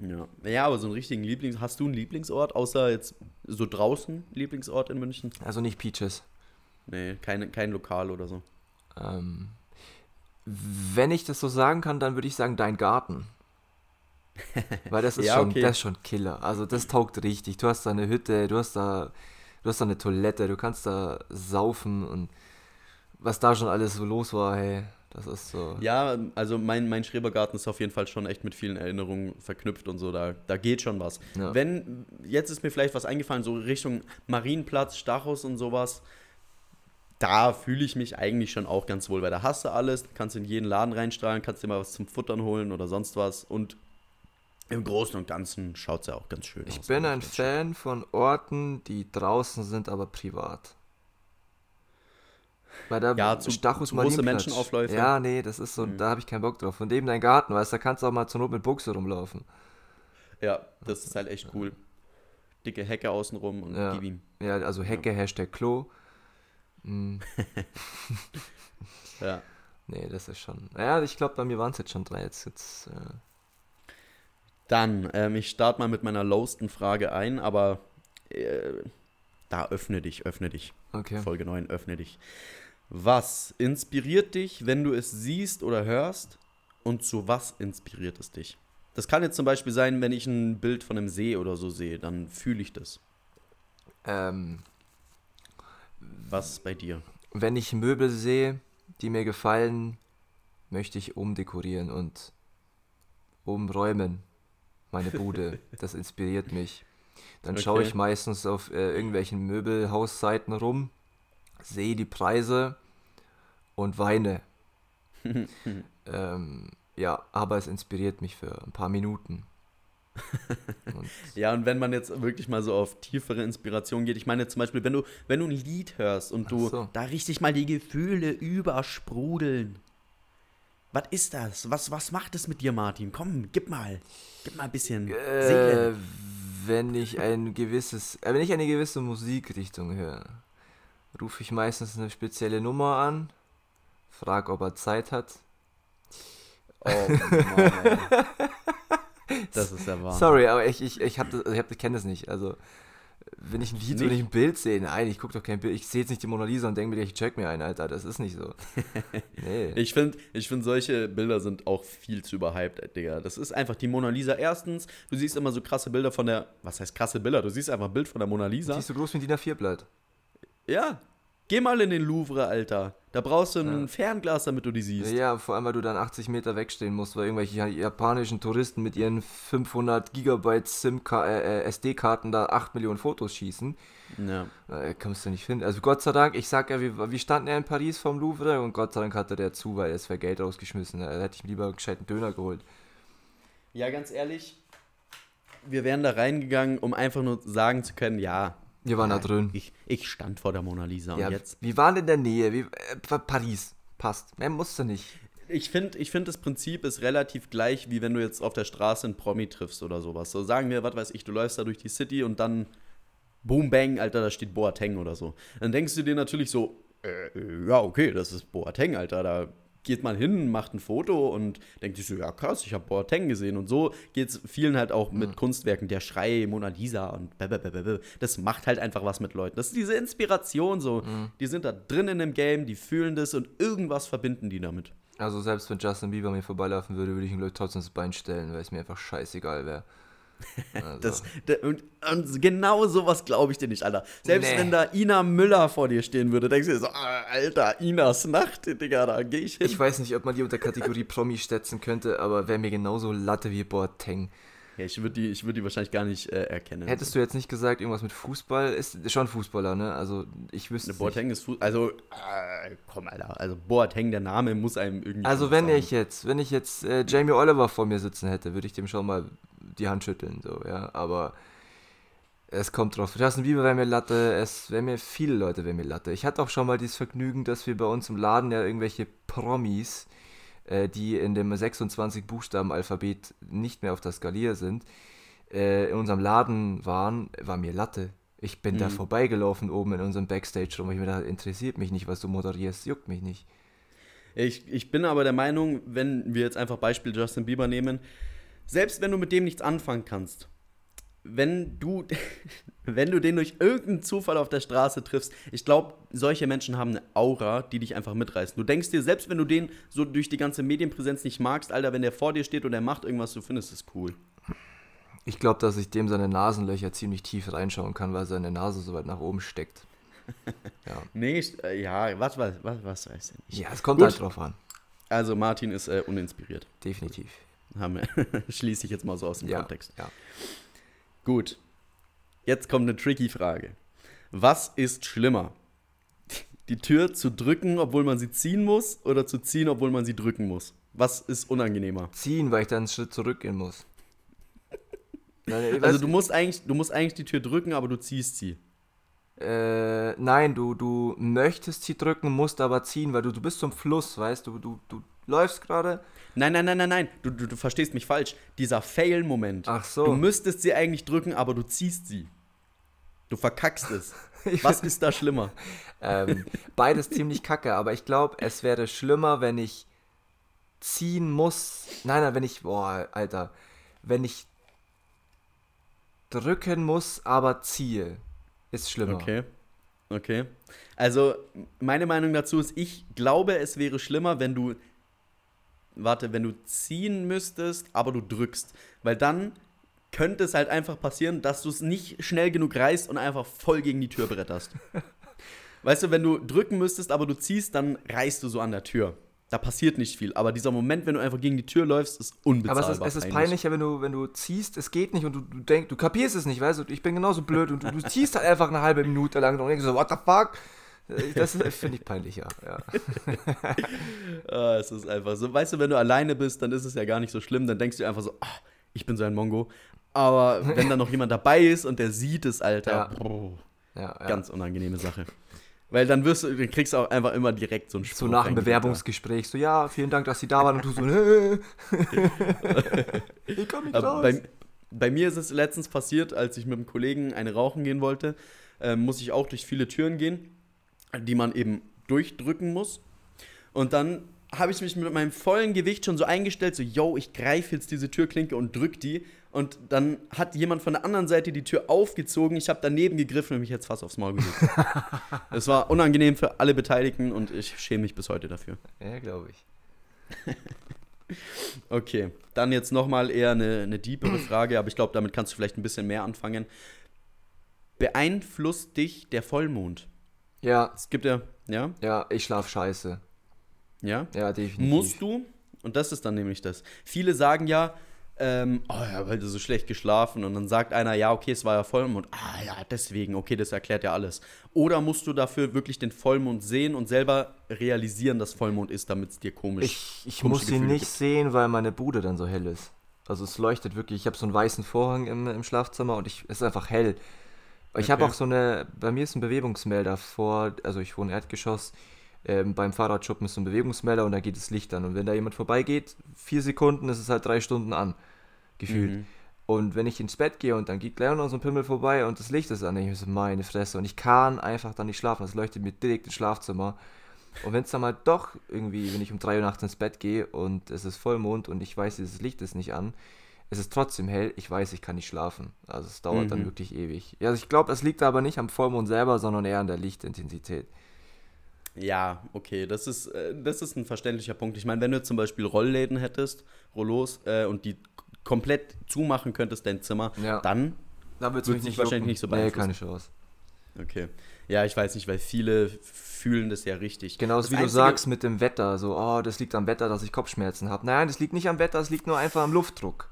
Ja. Ja, aber so einen richtigen Lieblings... Hast du einen Lieblingsort, außer jetzt so draußen Lieblingsort in München? Also nicht Peaches. Nee, keine, kein Lokal oder so. Ähm, wenn ich das so sagen kann, dann würde ich sagen, dein Garten. (laughs) Weil das ist, Ja, schon, okay. das ist schon Killer. Also das taugt richtig. Du hast da eine Hütte, du hast da, du hast da eine Toilette, du kannst da saufen und was da schon alles so los war, hey, das ist so. Ja, also mein, mein Schrebergarten ist auf jeden Fall schon echt mit vielen Erinnerungen verknüpft und so, da, da geht schon was. Ja. Wenn, jetzt ist mir vielleicht was eingefallen, so Richtung Marienplatz, Stachus und sowas, da fühle ich mich eigentlich schon auch ganz wohl, weil da hast du alles, kannst in jeden Laden reinstrahlen, kannst dir mal was zum Futtern holen oder sonst was und im Großen und Ganzen schaut es ja auch ganz schön Ich aus. bin ein Fan von Orten, die draußen sind, aber privat. Bei der Ja, zu- Stachus zu große. Menschenaufläufe. Ja, nee, das ist so, Mhm. da habe ich keinen Bock drauf. Von dem dein Garten, weißt du, da kannst du auch mal zur Not mit Buchse rumlaufen. Ja, das ist halt echt cool. Dicke Hecke außenrum und Ja. gib ihm. Ja, also Hecke, Hashtag Klo. Mm, (laughs) Ja. nee, das ist schon. Ja, ich glaube, bei mir waren es jetzt schon drei. Jetzt, jetzt äh, Dann, ähm, ich starte mal mit meiner lowsten Frage ein, aber äh, da öffne dich, öffne dich. okay. Folge 9, öffne dich. Was inspiriert dich, wenn du es siehst oder hörst? Und zu was inspiriert es dich? Das kann jetzt zum Beispiel sein, wenn ich ein Bild von einem See oder so sehe, dann fühle ich das. Ähm, Was bei dir? wenn ich Möbel sehe, die mir gefallen, möchte ich umdekorieren und umräumen. Meine Bude. (laughs) Das inspiriert mich. Dann schaue Okay. ich meistens auf äh, irgendwelchen Möbelhausseiten rum, sehe die Preise und weine. (laughs) ähm, ja, aber es inspiriert mich für ein paar Minuten. Und (laughs) Ja, und wenn man jetzt wirklich mal so auf tiefere Inspiration geht, ich meine zum Beispiel, wenn du, wenn du ein Lied hörst und du so. da richtig mal die Gefühle übersprudeln. Was ist das? Was, was macht es mit dir, Martin? Komm, gib mal. Gib mal ein bisschen Äh, Seele. wenn ich ein gewisses, äh, wenn ich eine gewisse Musikrichtung höre, rufe ich meistens eine spezielle Nummer an, frage, ob er Zeit hat. Oh, Mann. (laughs) das ist ja wahr. Sorry, aber ich, ich, ich, hab das, ich, hab, ich kenne das nicht. Also, wenn ich ein Lied Nicht? oder ich ein Bild sehe, nein, ich gucke doch kein Bild. Ich sehe jetzt nicht die Mona Lisa und denke mir, ich check mir ein, Alter. Das ist nicht so. (laughs) Nee. Ich finde, ich find, solche Bilder sind auch viel zu überhyped, Digga. Das ist einfach die Mona Lisa. Erstens, du siehst immer so krasse Bilder von der. Was heißt krasse Bilder? Du siehst einfach ein Bild von der Mona Lisa. Die ist so groß wie ein DIN A4-Blatt. Ja. Geh mal in den Louvre, Alter. Da brauchst du ein Fernglas, damit du die siehst. Ja, vor allem, weil du dann 80 Meter wegstehen musst, weil irgendwelche ja- japanischen Touristen mit ihren 500 Gigabyte SIM äh, äh, SD-Karten da 8 Millionen Fotos schießen. Ja. Äh, kannst du nicht finden. Also Gott sei Dank, ich sag ja, wir, wir standen ja in Paris vom Louvre und Gott sei Dank hatte der zu, weil er ist für Geld rausgeschmissen. Da hätte ich mir lieber einen gescheiten Döner geholt. Ja, ganz ehrlich, wir wären da reingegangen, um einfach nur sagen zu können, ja. Wir waren da drin. Ich, ich stand vor der Mona Lisa Ja, und jetzt. wir waren in der Nähe. Wie, äh, Paris. Passt. Mehr musste nicht. Ich finde, ich find, das Prinzip ist relativ gleich, wie wenn du jetzt auf der Straße einen Promi triffst oder sowas. So sagen wir, was weiß ich, du läufst da durch die City und dann Boom Bang, Alter, da steht Boateng oder so. Dann denkst du dir natürlich so, äh, äh, ja, okay, das ist Boateng, Alter, da geht man hin, macht ein Foto und denkt sich so, ja krass, ich habe Boateng gesehen. Und so geht es vielen halt auch mit Kunstwerken, der Schrei, Mona Lisa und blablabla. Das macht halt einfach was mit Leuten. Das ist diese Inspiration so. Die sind da drin in dem Game, die fühlen das und irgendwas verbinden die damit. Also selbst wenn Justin Bieber mir vorbeilaufen würde, würde ich ihm gleich trotzdem ins Bein stellen, weil es mir einfach scheißegal wäre. Also, Das, da- und, und genau sowas glaube ich dir nicht, Alter. Selbst Nee. wenn da Ina Müller vor dir stehen würde, denkst du dir so, ah, Alter, Inas Nacht, Digga, da gehe ich hin. ich weiß nicht, ob man die unter Kategorie Promi (laughs) setzen könnte, aber wäre mir genauso Latte wie Boateng. Ja, ich würde die, ich würd die wahrscheinlich gar nicht äh, erkennen. Hättest du jetzt nicht gesagt, irgendwas mit Fußball? Ist schon Fußballer, ne? Also ich wüsste nicht. Boateng ist Fu Also, äh, komm, Alter. Also, Boateng, der Name muss einem irgendwie. Also wenn sagen. ich jetzt, wenn ich jetzt äh, Jamie Oliver vor mir sitzen hätte, würde ich dem schon mal die Hand schütteln, so, ja. Aber es kommt drauf. Justin Bieber wäre mir Latte, es wäre mir viele Leute wäre mir Latte. Ich hatte auch schon mal dieses Vergnügen, dass wir bei uns im Laden ja irgendwelche Promis, die in dem 26 Buchstaben Alphabet nicht mehr auf der Skalier sind, äh, in unserem Laden waren, war mir Latte. Ich bin da Mhm. vorbeigelaufen oben in unserem Backstage rum. Ich mir dachte, interessiert mich nicht, was du moderierst, juckt mich nicht. Ich, ich bin aber der Meinung, wenn wir jetzt einfach Beispiel Justin Bieber nehmen, selbst wenn du mit dem nichts anfangen kannst, wenn du, (laughs) wenn du den durch irgendeinen Zufall auf der Straße triffst, ich glaube, solche Menschen haben eine Aura, die dich einfach mitreißen. Du denkst dir, selbst wenn du den so durch die ganze Medienpräsenz nicht magst, Alter, wenn der vor dir steht und er macht irgendwas, du findest es cool. Ich glaube, dass ich dem seine Nasenlöcher ziemlich tief reinschauen kann, weil seine Nase so weit nach oben steckt. (laughs) Ja, Nee, äh, ja, was, was, was, was weiß ich nicht. ja es kommt Gut. halt drauf an. Also Martin ist äh, uninspiriert. Definitiv. Haben wir, (laughs) schließe ich jetzt mal so aus dem Ja, Kontext. ja. Gut. Jetzt kommt eine tricky Frage. Was ist schlimmer? die Tür zu drücken, obwohl man sie ziehen muss, oder zu ziehen, obwohl man sie drücken muss? Was ist unangenehmer? Ziehen, weil ich dann einen Schritt zurückgehen muss. (laughs) Nein, also du musst, eigentlich, du musst eigentlich die Tür drücken, aber du ziehst sie. Äh, nein, du, du möchtest sie drücken, musst aber ziehen, weil du, du bist zum Fluss, weißt du, du, du läufst gerade. Nein, nein, nein, nein, nein, du, du, du verstehst mich falsch. Dieser Fail-Moment. Ach so. Du müsstest sie eigentlich drücken, aber du ziehst sie. Du verkackst es. (laughs) Was ist da schlimmer? ähm, beides ziemlich kacke, aber ich glaube, es wäre schlimmer, wenn ich ziehen muss. Nein, nein, wenn ich, boah, Alter, wenn ich drücken muss, aber ziehe, ist schlimmer. Okay. Okay. Also, meine Meinung dazu ist, ich glaube, es wäre schlimmer, wenn du, warte, wenn du ziehen müsstest, aber du drückst. Weil dann könnte es halt einfach passieren, dass du es nicht schnell genug reißt und einfach voll gegen die Tür bretterst. (laughs) weißt du, wenn du drücken müsstest, aber du ziehst, dann reißt du so an der Tür. Da passiert nicht viel. Aber dieser Moment, wenn du einfach gegen die Tür läufst, ist unbezahlbar. Aber es ist, es ist peinlicher, wenn du, wenn du ziehst, es geht nicht und du, du denkst, du kapierst es nicht, weißt du, ich bin genauso blöd und du, du ziehst halt einfach eine halbe Minute lang und denkst so, what the fuck? Das finde ich peinlicher, ja. (laughs) ah, es ist einfach so. Weißt du, wenn du alleine bist, dann ist es ja gar nicht so schlimm. Dann denkst du einfach so, ah, ich bin so ein Mongo. Aber wenn da noch jemand dabei ist und der sieht es, Alter, Ja. boah, ja, ja. ganz unangenehme Sache. Weil dann wirst du, dann kriegst du auch einfach immer direkt so einen So nach dem Bewerbungsgespräch, so, ja, vielen Dank, dass Sie da waren und du so, äh, (laughs) ich komm nicht raus. bei, bei mir ist es letztens passiert, als ich mit einem Kollegen eine rauchen gehen wollte, äh, muss ich auch durch viele Türen gehen, die man eben durchdrücken muss. Und dann habe ich mich mit meinem vollen Gewicht schon so eingestellt, so, yo, ich greife jetzt diese Türklinke und drück die. Und dann hat jemand von der anderen Seite die Tür aufgezogen. Ich habe daneben gegriffen und mich jetzt fast aufs Maul gelegt. (laughs) Es war unangenehm für alle Beteiligten und ich schäme mich bis heute dafür. ja, glaube ich. (laughs) Okay, dann jetzt nochmal eher eine, eine deepere (clears throat) Frage, aber ich glaube, damit kannst du vielleicht ein bisschen mehr anfangen. Beeinflusst dich der Vollmond? Ja, Es gibt ja, ja, ja, ich schlaf scheiße. ja. Ja, definitiv. Musst du, und das ist dann nämlich das. Viele sagen ja, ähm, oh ja, weil du so schlecht geschlafen und dann sagt einer, ja, okay, es war ja Vollmond. Ah ja, deswegen, okay, das erklärt ja alles. Oder musst du dafür wirklich den Vollmond sehen und selber realisieren, dass Vollmond ist, damit es dir komisch Ich, ich komische muss Gefühle nicht gibt? sehen, weil meine Bude dann so hell ist. Also es leuchtet wirklich. Ich habe so einen weißen Vorhang im, im Schlafzimmer und ich, es ist einfach hell. Ich habe Okay. auch so eine, bei mir ist ein Bewegungsmelder vor, also ich wohne Erdgeschoss, ähm, beim Fahrradschuppen ist so ein Bewegungsmelder und da geht das Licht an. Und wenn da jemand vorbeigeht, vier Sekunden ist es halt drei Stunden an, gefühlt. Mhm. Und wenn ich ins Bett gehe und dann geht gleich noch so ein Pimmel vorbei und das Licht ist an, ich so, meine Fresse. Und ich kann einfach dann nicht schlafen. Das leuchtet mir direkt ins Schlafzimmer. Und wenn es dann mal doch irgendwie, wenn ich um 3 Uhr nachts ins Bett gehe und es ist Vollmond und ich weiß, dieses Licht ist nicht an, es ist trotzdem hell, ich weiß, ich kann nicht schlafen. Also es dauert dann Mhm. wirklich ewig. Ja, also ich glaube, das liegt aber nicht am Vollmond selber, sondern eher an der Lichtintensität. Ja, okay, das ist, äh, das ist ein verständlicher Punkt. Ich meine, wenn du zum Beispiel Rollläden hättest, Rollos, äh, und die komplett zumachen könntest, dein Zimmer, Ja. dann, Da wird dich wahrscheinlich nicht so Nee, beeinflussen. keine Chance. okay. Ja, ich weiß nicht, weil viele fühlen das ja richtig. Genauso Das wie du sagst mit dem Wetter, so, oh, das liegt am Wetter, dass ich Kopfschmerzen habe. Nein, das liegt nicht am Wetter, es liegt nur einfach am Luftdruck.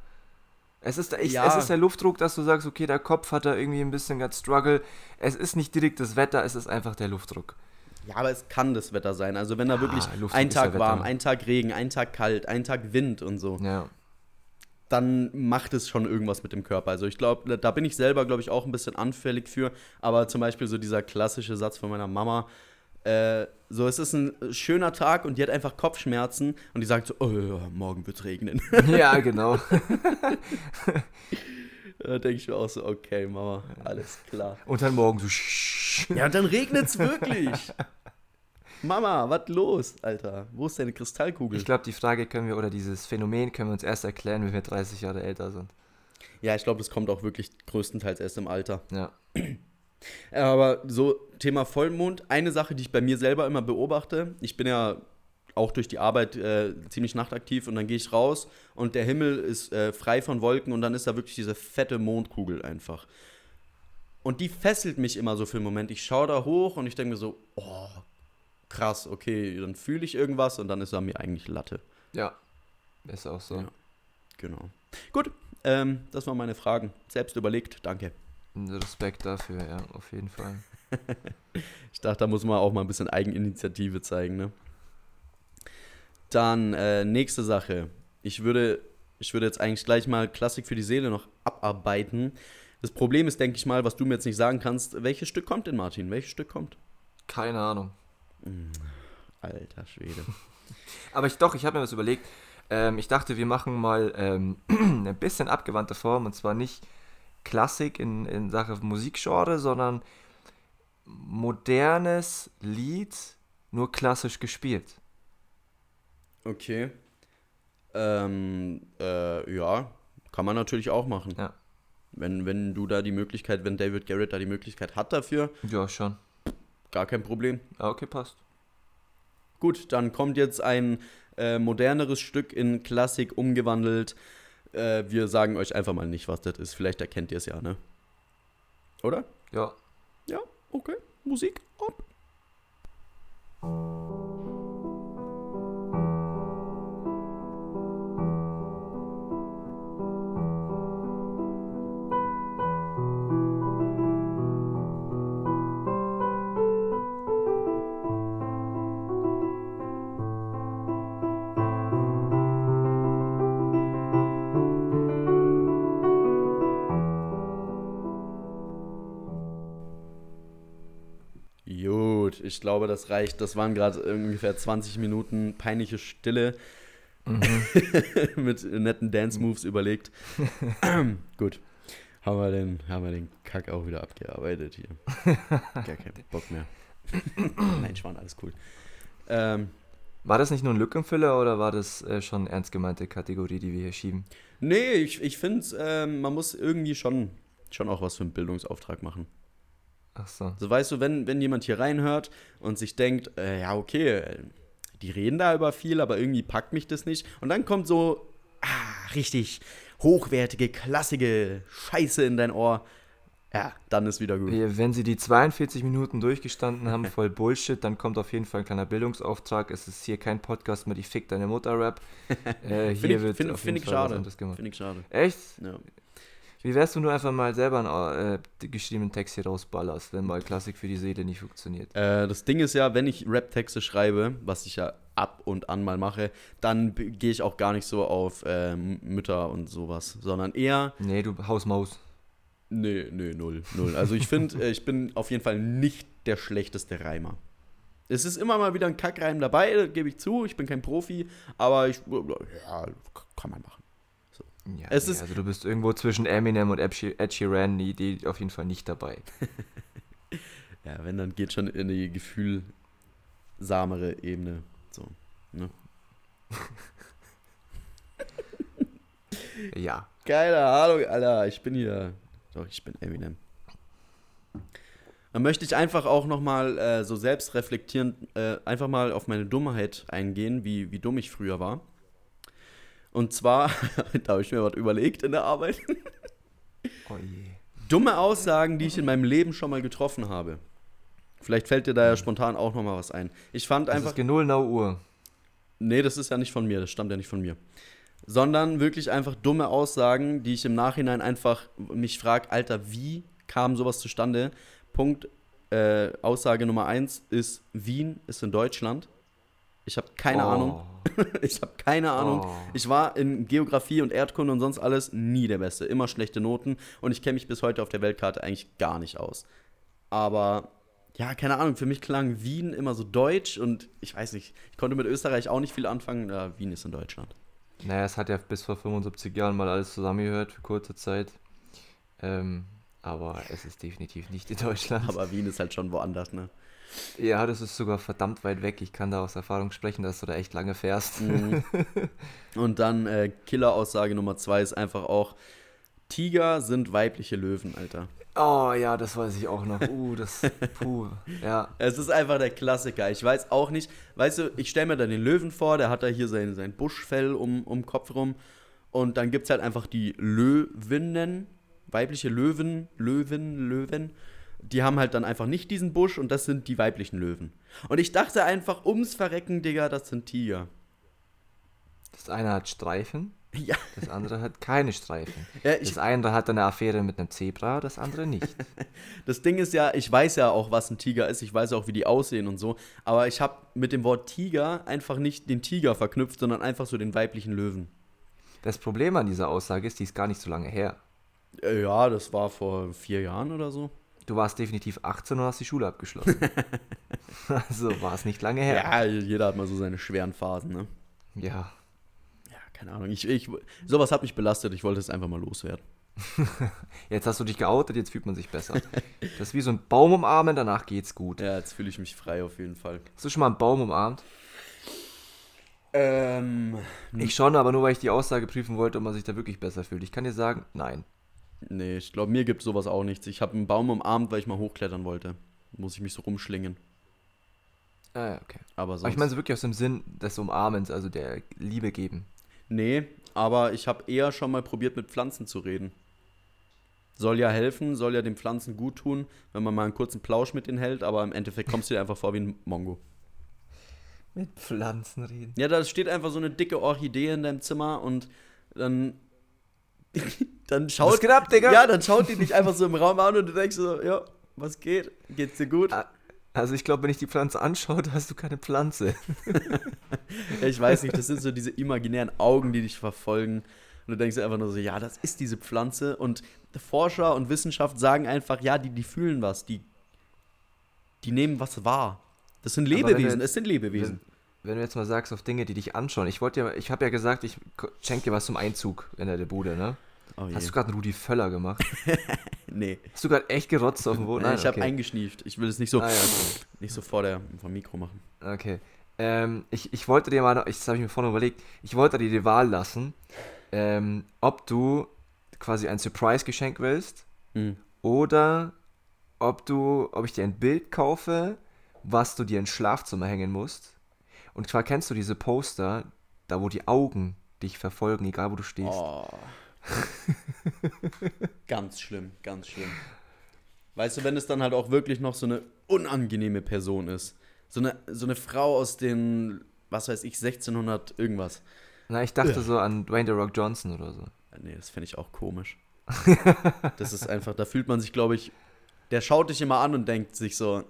Es ist, ich, Ja. es ist der Luftdruck, dass du sagst, okay, der Kopf hat da irgendwie ein bisschen ganz Struggle. Es ist nicht direkt das Wetter, es ist einfach der Luftdruck. Ja, aber es kann das Wetter sein. Also wenn da wirklich Luftdruck ein ja Tag warm, Wetter. ein Tag Regen, ein Tag kalt, ein Tag Wind und so, Ja. dann macht es schon irgendwas mit dem Körper. Also ich glaube, da bin ich selber, glaube ich, auch ein bisschen anfällig für. Aber zum Beispiel so dieser klassische Satz von meiner Mama, äh, so es ist ein schöner Tag und die hat einfach Kopfschmerzen und die sagt so, oh, ja, morgen wird regnen. (laughs) ja, genau. (laughs) da denke ich mir auch so, okay, Mama, alles klar. Und dann morgen so, Ja, und dann regnet es wirklich. Mama, was los, Alter? Wo ist deine Kristallkugel? Ich glaube, die Frage können wir, oder dieses Phänomen können wir uns erst erklären, wenn wir 30 Jahre älter sind. Ja, ich glaube, das kommt auch wirklich größtenteils erst im Alter. Ja. (clears throat) Aber so Thema Vollmond, eine Sache, die ich bei mir selber immer beobachte, ich bin ja auch durch die Arbeit äh, ziemlich nachtaktiv und dann gehe ich raus und der Himmel ist äh, frei von Wolken und dann ist da wirklich diese fette Mondkugel einfach. Und die fesselt mich immer so für einen Moment. Ich schaue da hoch und ich denke mir so, oh, krass, okay, dann fühle ich irgendwas und dann ist er mir eigentlich Latte. Ja. Ist auch so. Ja. Genau. Gut, ähm, das waren meine Fragen. Selbst überlegt, danke. Respekt dafür, ja, auf jeden Fall. (laughs) ich dachte, da muss man auch mal ein bisschen Eigeninitiative zeigen, ne? Dann äh, nächste Sache. Ich würde, ich würde jetzt eigentlich gleich mal Klassik für die Seele noch abarbeiten. Das Problem ist, denke ich mal, was du mir jetzt nicht sagen kannst, welches Stück kommt denn, Martin? Welches Stück kommt? Keine Ahnung. Hm, alter Schwede. (laughs) Aber ich doch, ich habe mir was überlegt. Ähm, ich dachte, wir machen mal ähm, (clears throat) eine bisschen abgewandte Form und zwar nicht Klassik in, in Sache Musikgenre, sondern modernes Lied, nur klassisch gespielt. Okay. Ähm, äh, ja, kann man natürlich auch machen. Ja. Wenn, wenn du da die Möglichkeit, wenn David Garrett da die Möglichkeit hat dafür. Ja, schon. Gar kein Problem. Okay, passt. Gut, dann kommt jetzt ein äh, moderneres Stück in Klassik umgewandelt. Äh, wir sagen euch einfach mal nicht, was das ist. Vielleicht erkennt ihr es ja, ne? Oder? Ja. Ja, okay. Musik ab. Ich glaube, das reicht. Das waren gerade ungefähr 20 Minuten peinliche Stille mhm. (laughs) mit netten Dance-Moves überlegt. (laughs) Gut, haben wir, den, haben wir den Kack auch wieder abgearbeitet hier. Gar keinen Bock mehr. Nein, Schwan, alles cool. Ähm, war das nicht nur ein Lückenfüller oder war das äh, schon ernst gemeinte Kategorie, die wir hier schieben? Nee, ich, ich finde, äh, man muss irgendwie schon, schon auch was für einen Bildungsauftrag machen. Ach so. So weißt du, wenn, wenn jemand hier reinhört und sich denkt, äh, ja, okay, die reden da über viel, aber irgendwie packt mich das nicht. Und dann kommt so, ah, richtig hochwertige, klassige Scheiße in dein Ohr. Ja, dann ist wieder gut. Wenn sie die 42 Minuten durchgestanden haben, (laughs) voll Bullshit, dann kommt auf jeden Fall ein kleiner Bildungsauftrag. Es ist hier kein Podcast mehr, die Fick deine Mutter-Rap. (laughs) Äh, hier find wird find, auf jeden find Fall ich schade. Finde ich schade. Echt? Ja. Wie wärst du nur einfach mal selber einen äh, geschriebenen Text hier rausballerst, wenn mal Klassik für die Seele nicht funktioniert? Äh, das Ding ist ja, wenn ich Rap-Texte schreibe, was ich ja ab und an mal mache, dann gehe ich auch gar nicht so auf äh, Mütter und sowas, sondern eher. Nee, du Hausmaus. Nee, nee, null, null. Also ich finde, äh, ich bin auf jeden Fall nicht der schlechteste Reimer. Es ist immer mal wieder ein Kackreim dabei, gebe ich zu. Ich bin kein Profi, aber ich, ja, kann man machen. Ja, es nee, ist also du bist irgendwo zwischen Eminem und Ed Sheeran, die, die auf jeden Fall nicht dabei. (laughs) ja, wenn, dann geht schon in die gefühlsamere Ebene. So, ne? (laughs) ja. Keine Ahnung, Alter. Ich bin hier. Doch, ich bin Eminem. Dann möchte ich einfach auch nochmal äh, so selbstreflektierend äh, einfach mal auf meine Dummheit eingehen, wie, wie dumm ich früher war. Und zwar, (laughs) da habe ich mir was überlegt in der Arbeit. Oh je. Dumme Aussagen, die ich in meinem Leben schon mal getroffen habe. Vielleicht fällt dir da ja spontan auch noch mal was ein. Ich fand das einfach. Das ist genau Uhr. Nee, das ist ja nicht von mir, das stammt ja nicht von mir. Sondern wirklich einfach dumme Aussagen, die ich im Nachhinein einfach mich frage, Alter, wie kam sowas zustande? Punkt, äh, Aussage Nummer eins ist, Wien ist in Deutschland. Ich habe keine oh. Ahnung. (laughs) ich habe keine Ahnung. Oh. Ich war in Geografie und Erdkunde und sonst alles nie der Beste. Immer schlechte Noten. Und ich kenne mich bis heute auf der Weltkarte eigentlich gar nicht aus. Aber ja, keine Ahnung, für mich klang Wien immer so deutsch und ich weiß nicht, ich konnte mit Österreich auch nicht viel anfangen. Ja, Wien ist in Deutschland. Naja, es hat ja bis vor 75 Jahren mal alles zusammengehört für kurze Zeit. Ähm, aber es ist definitiv nicht in Deutschland. Aber Wien ist halt schon woanders, ne? Ja, das ist sogar verdammt weit weg. Ich kann da aus Erfahrung sprechen, dass du da echt lange fährst. Mhm. (laughs) Und dann äh, Killer-Aussage Nummer zwei ist einfach auch: Tiger sind weibliche Löwen, Alter. Oh ja, das weiß ich auch noch. Uh, das, (laughs) puh, ja. Es ist einfach der Klassiker. Ich weiß auch nicht, weißt du, ich stelle mir da den Löwen vor, der hat da hier sein, sein Buschfell um, um Kopf rum. Und dann gibt es halt einfach die Löwinnen, weibliche Löwen, Löwen, Löwen die haben halt dann einfach nicht diesen Busch und das sind die weiblichen Löwen. Und ich dachte einfach, ums Verrecken, Digga, das sind Tiger. Das eine hat Streifen Ja. Das andere hat keine Streifen. (laughs) Ja, das eine hat eine Affäre mit einem Zebra, das andere nicht. (laughs) Das Ding ist ja, ich weiß ja auch, was ein Tiger ist, ich weiß auch, wie die aussehen und so, aber ich habe mit dem Wort Tiger einfach nicht den Tiger verknüpft, sondern einfach so den weiblichen Löwen. Das Problem an dieser Aussage ist, die ist gar nicht so lange her. Äh, Ja, das war vor vier Jahren oder so. Du warst definitiv 18 und hast die Schule abgeschlossen. (laughs) also war es nicht lange her. Ja, jeder hat mal so seine schweren Phasen, ne? Ja. Ja, keine Ahnung. Ich, ich, sowas hat mich belastet, ich wollte es einfach mal loswerden. (laughs) Jetzt hast du dich geoutet, jetzt fühlt man sich besser. Das ist wie so ein Baum umarmen, danach geht's gut. Ja, jetzt fühle ich mich frei auf jeden Fall. Hast du schon mal einen Baum umarmt? Ähm, Ich schon, aber nur weil ich die Aussage prüfen wollte, ob man sich da wirklich besser fühlt. Ich kann dir sagen, nein. Nee, ich glaube, mir gibt sowas auch nichts. Ich habe einen Baum umarmt, weil ich mal hochklettern wollte. Muss ich mich so rumschlingen. Ah, ja, okay. Aber sonst. Aber ich meine so wirklich aus dem Sinn des Umarmens, also der Liebe geben. Nee, aber ich habe eher schon mal probiert, mit Pflanzen zu reden. Soll ja helfen, soll ja den Pflanzen gut tun, wenn man mal einen kurzen Plausch mit denen hält, aber im Endeffekt kommst du dir einfach vor wie ein Mongo. Mit Pflanzen reden. Ja, da steht einfach so eine dicke Orchidee in deinem Zimmer und dann. (laughs) dann schaut. Was geht ab, Digga? Ja, dann schaut die dich einfach so im Raum an und du denkst so, ja, was geht? Geht's dir gut? Ah. Also ich glaube, wenn ich die Pflanze anschaue, (laughs) da hast du keine Pflanze. (laughs) Ich weiß nicht, das sind so diese imaginären Augen, die dich verfolgen. Und du denkst einfach nur so, ja, das ist diese Pflanze. Und Forscher und Wissenschaft sagen einfach, ja, die, die fühlen was, die, die nehmen was wahr. Das sind Lebewesen, es sind Lebewesen. Wenn du jetzt mal sagst auf Dinge, die dich anschauen. Ich wollte ja, ich habe ja gesagt, ich schenke dir was zum Einzug in der Bude, ne? Oh. Hast du gerade einen Rudi Völler gemacht? (laughs) nee, Hast du gerade echt gerotzt auf dem Boden? Nein, ich habe okay. eingeschnieft. Ich will es nicht so, Ah, ja, (laughs) nicht so vor der vom Mikro machen. Okay. Ähm, ich, ich wollte dir mal, ich, das habe ich mir vorhin überlegt, ich wollte dir die Wahl lassen, ähm, ob du quasi ein Surprise-Geschenk willst Hm. oder ob du, ob ich dir ein Bild kaufe, was du dir ins Schlafzimmer hängen musst. Und zwar kennst du diese Poster, da wo die Augen dich verfolgen, egal wo du stehst. Oh. (laughs) ganz schlimm, ganz schlimm. Weißt du, wenn es dann halt auch wirklich noch so eine unangenehme Person ist. So eine, so eine Frau aus den, was weiß ich, 1600 irgendwas. Na, ich dachte so an Dwayne The Rock Johnson oder so. Nee, das fände ich auch komisch. das ist einfach, da fühlt man sich, glaube ich, der schaut dich immer an und denkt sich so,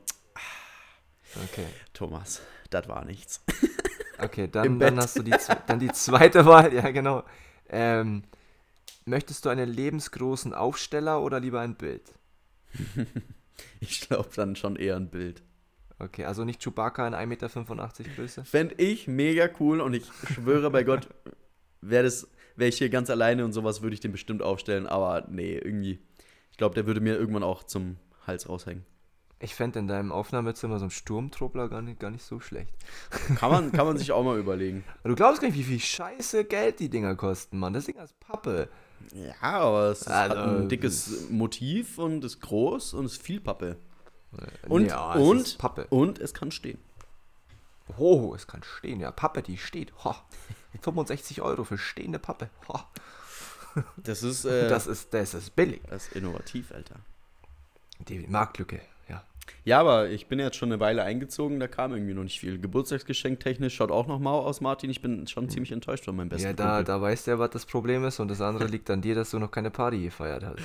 Okay. Thomas, das war nichts. (laughs) Okay, dann, dann hast du die, dann die zweite (laughs) Wahl, ja genau. Ähm, möchtest du einen lebensgroßen Aufsteller oder lieber ein Bild? (laughs) Ich glaube dann schon eher ein Bild. Okay, also nicht Chewbacca in 1,85 Meter Größe? Fände ich mega cool und ich schwöre bei Gott, wäre das, wäre ich hier ganz alleine und sowas, würde ich den bestimmt aufstellen, aber nee, irgendwie. Ich glaube, der würde mir irgendwann auch zum Hals raushängen. Ich fände in deinem Aufnahmezimmer so ein Sturmtruppler gar nicht, gar nicht so schlecht. Kann man, kann man (laughs) sich auch mal überlegen. Du glaubst gar nicht, wie viel scheiße Geld die Dinger kosten, Mann. Das Ding ist Pappe. Ja, aber es Also, hat ein dickes Motiv und ist groß und ist viel Pappe. Und, Nee, aber es und, ist Pappe. und es kann stehen. Oh, es kann stehen. Ja, Pappe, die steht. Ho. 65 (laughs) Euro für stehende Pappe. Ho. Das ist, (laughs) äh, Das, ist, das ist billig. das ist innovativ, Alter. Die Marktlücke, ja. Aber ich bin jetzt schon eine Weile eingezogen, da kam irgendwie noch nicht viel. Geburtstagsgeschenk technisch schaut auch noch mau aus, Martin. Ich bin schon ziemlich enttäuscht von meinem besten Ja, da, Kumpel. da weißt du ja, was das Problem ist. Und das andere (laughs) liegt an dir, dass du noch keine Party gefeiert hast.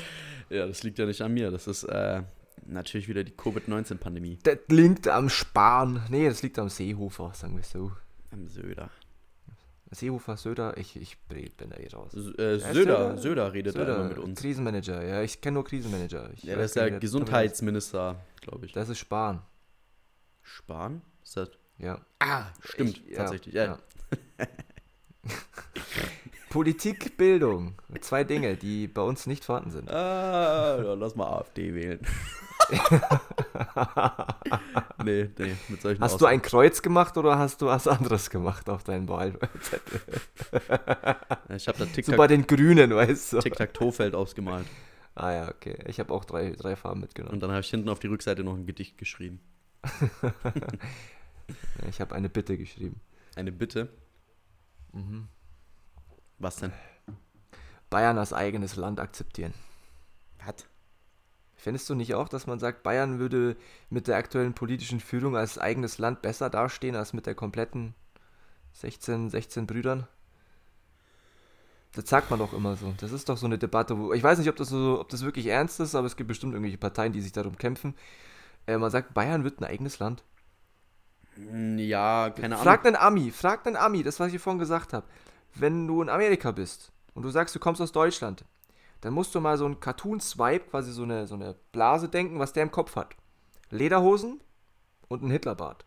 Ja, das liegt ja nicht an mir. Das ist äh, natürlich wieder die Covid-19-Pandemie Das liegt am Spahn. Nee, das liegt am Seehofer, sagen wir so. am Söder. Seehofer, Söder, ich, ich bin da eh raus. S äh, Ja, Söder, Söder- Söder redet da immer mit uns. Krisenmanager, ja, ich kenne nur Krisenmanager. Ich Ja, das ist gar der Gesundheitsminister, glaube ich. Das ist Spahn, Spahn? Ist das? ja. Ah, stimmt, Ich- ja, tatsächlich. Ja. (laughs) Politik, Bildung. Zwei Dinge, die bei uns nicht vorhanden sind. Ah, ja, lass mal AfD wählen. (laughs) nee, nee, mit solchen Hast du ein Kreuz gemacht oder hast du was anderes gemacht auf deinen Wahlzettel? Aussagen. Ich habe da So bei Tic-Tac- den Grünen, weißt du? Tic-Tac-Toe-Feld ausgemalt. Ah ja, okay. Ich habe auch drei, drei Farben mitgenommen. Und dann habe ich hinten auf die Rückseite noch ein Gedicht geschrieben. (laughs) Ich habe eine Bitte geschrieben. Eine Bitte. Mhm. Was denn? Bayern als eigenes Land akzeptieren. Was? Findest du nicht auch, dass man sagt, Bayern würde mit der aktuellen politischen Führung als eigenes Land besser dastehen als mit der kompletten 16, 16 Brüdern? Das sagt man doch immer so. Das ist doch so eine Debatte, wo ich weiß nicht, ob das so, ob das wirklich ernst ist, aber es gibt bestimmt irgendwelche Parteien, die sich darum kämpfen. Äh, man sagt, Bayern wird ein eigenes Land. Hm, Ja, keine Ahnung. Frag einen Ami, frag einen Ami, das was ich vorhin gesagt habe. Wenn du in Amerika bist und du sagst, du kommst aus Deutschland, dann musst du mal so einen Cartoon-Swipe, quasi so eine, so eine Blase denken, was der im Kopf hat. Lederhosen und ein Hitlerbart.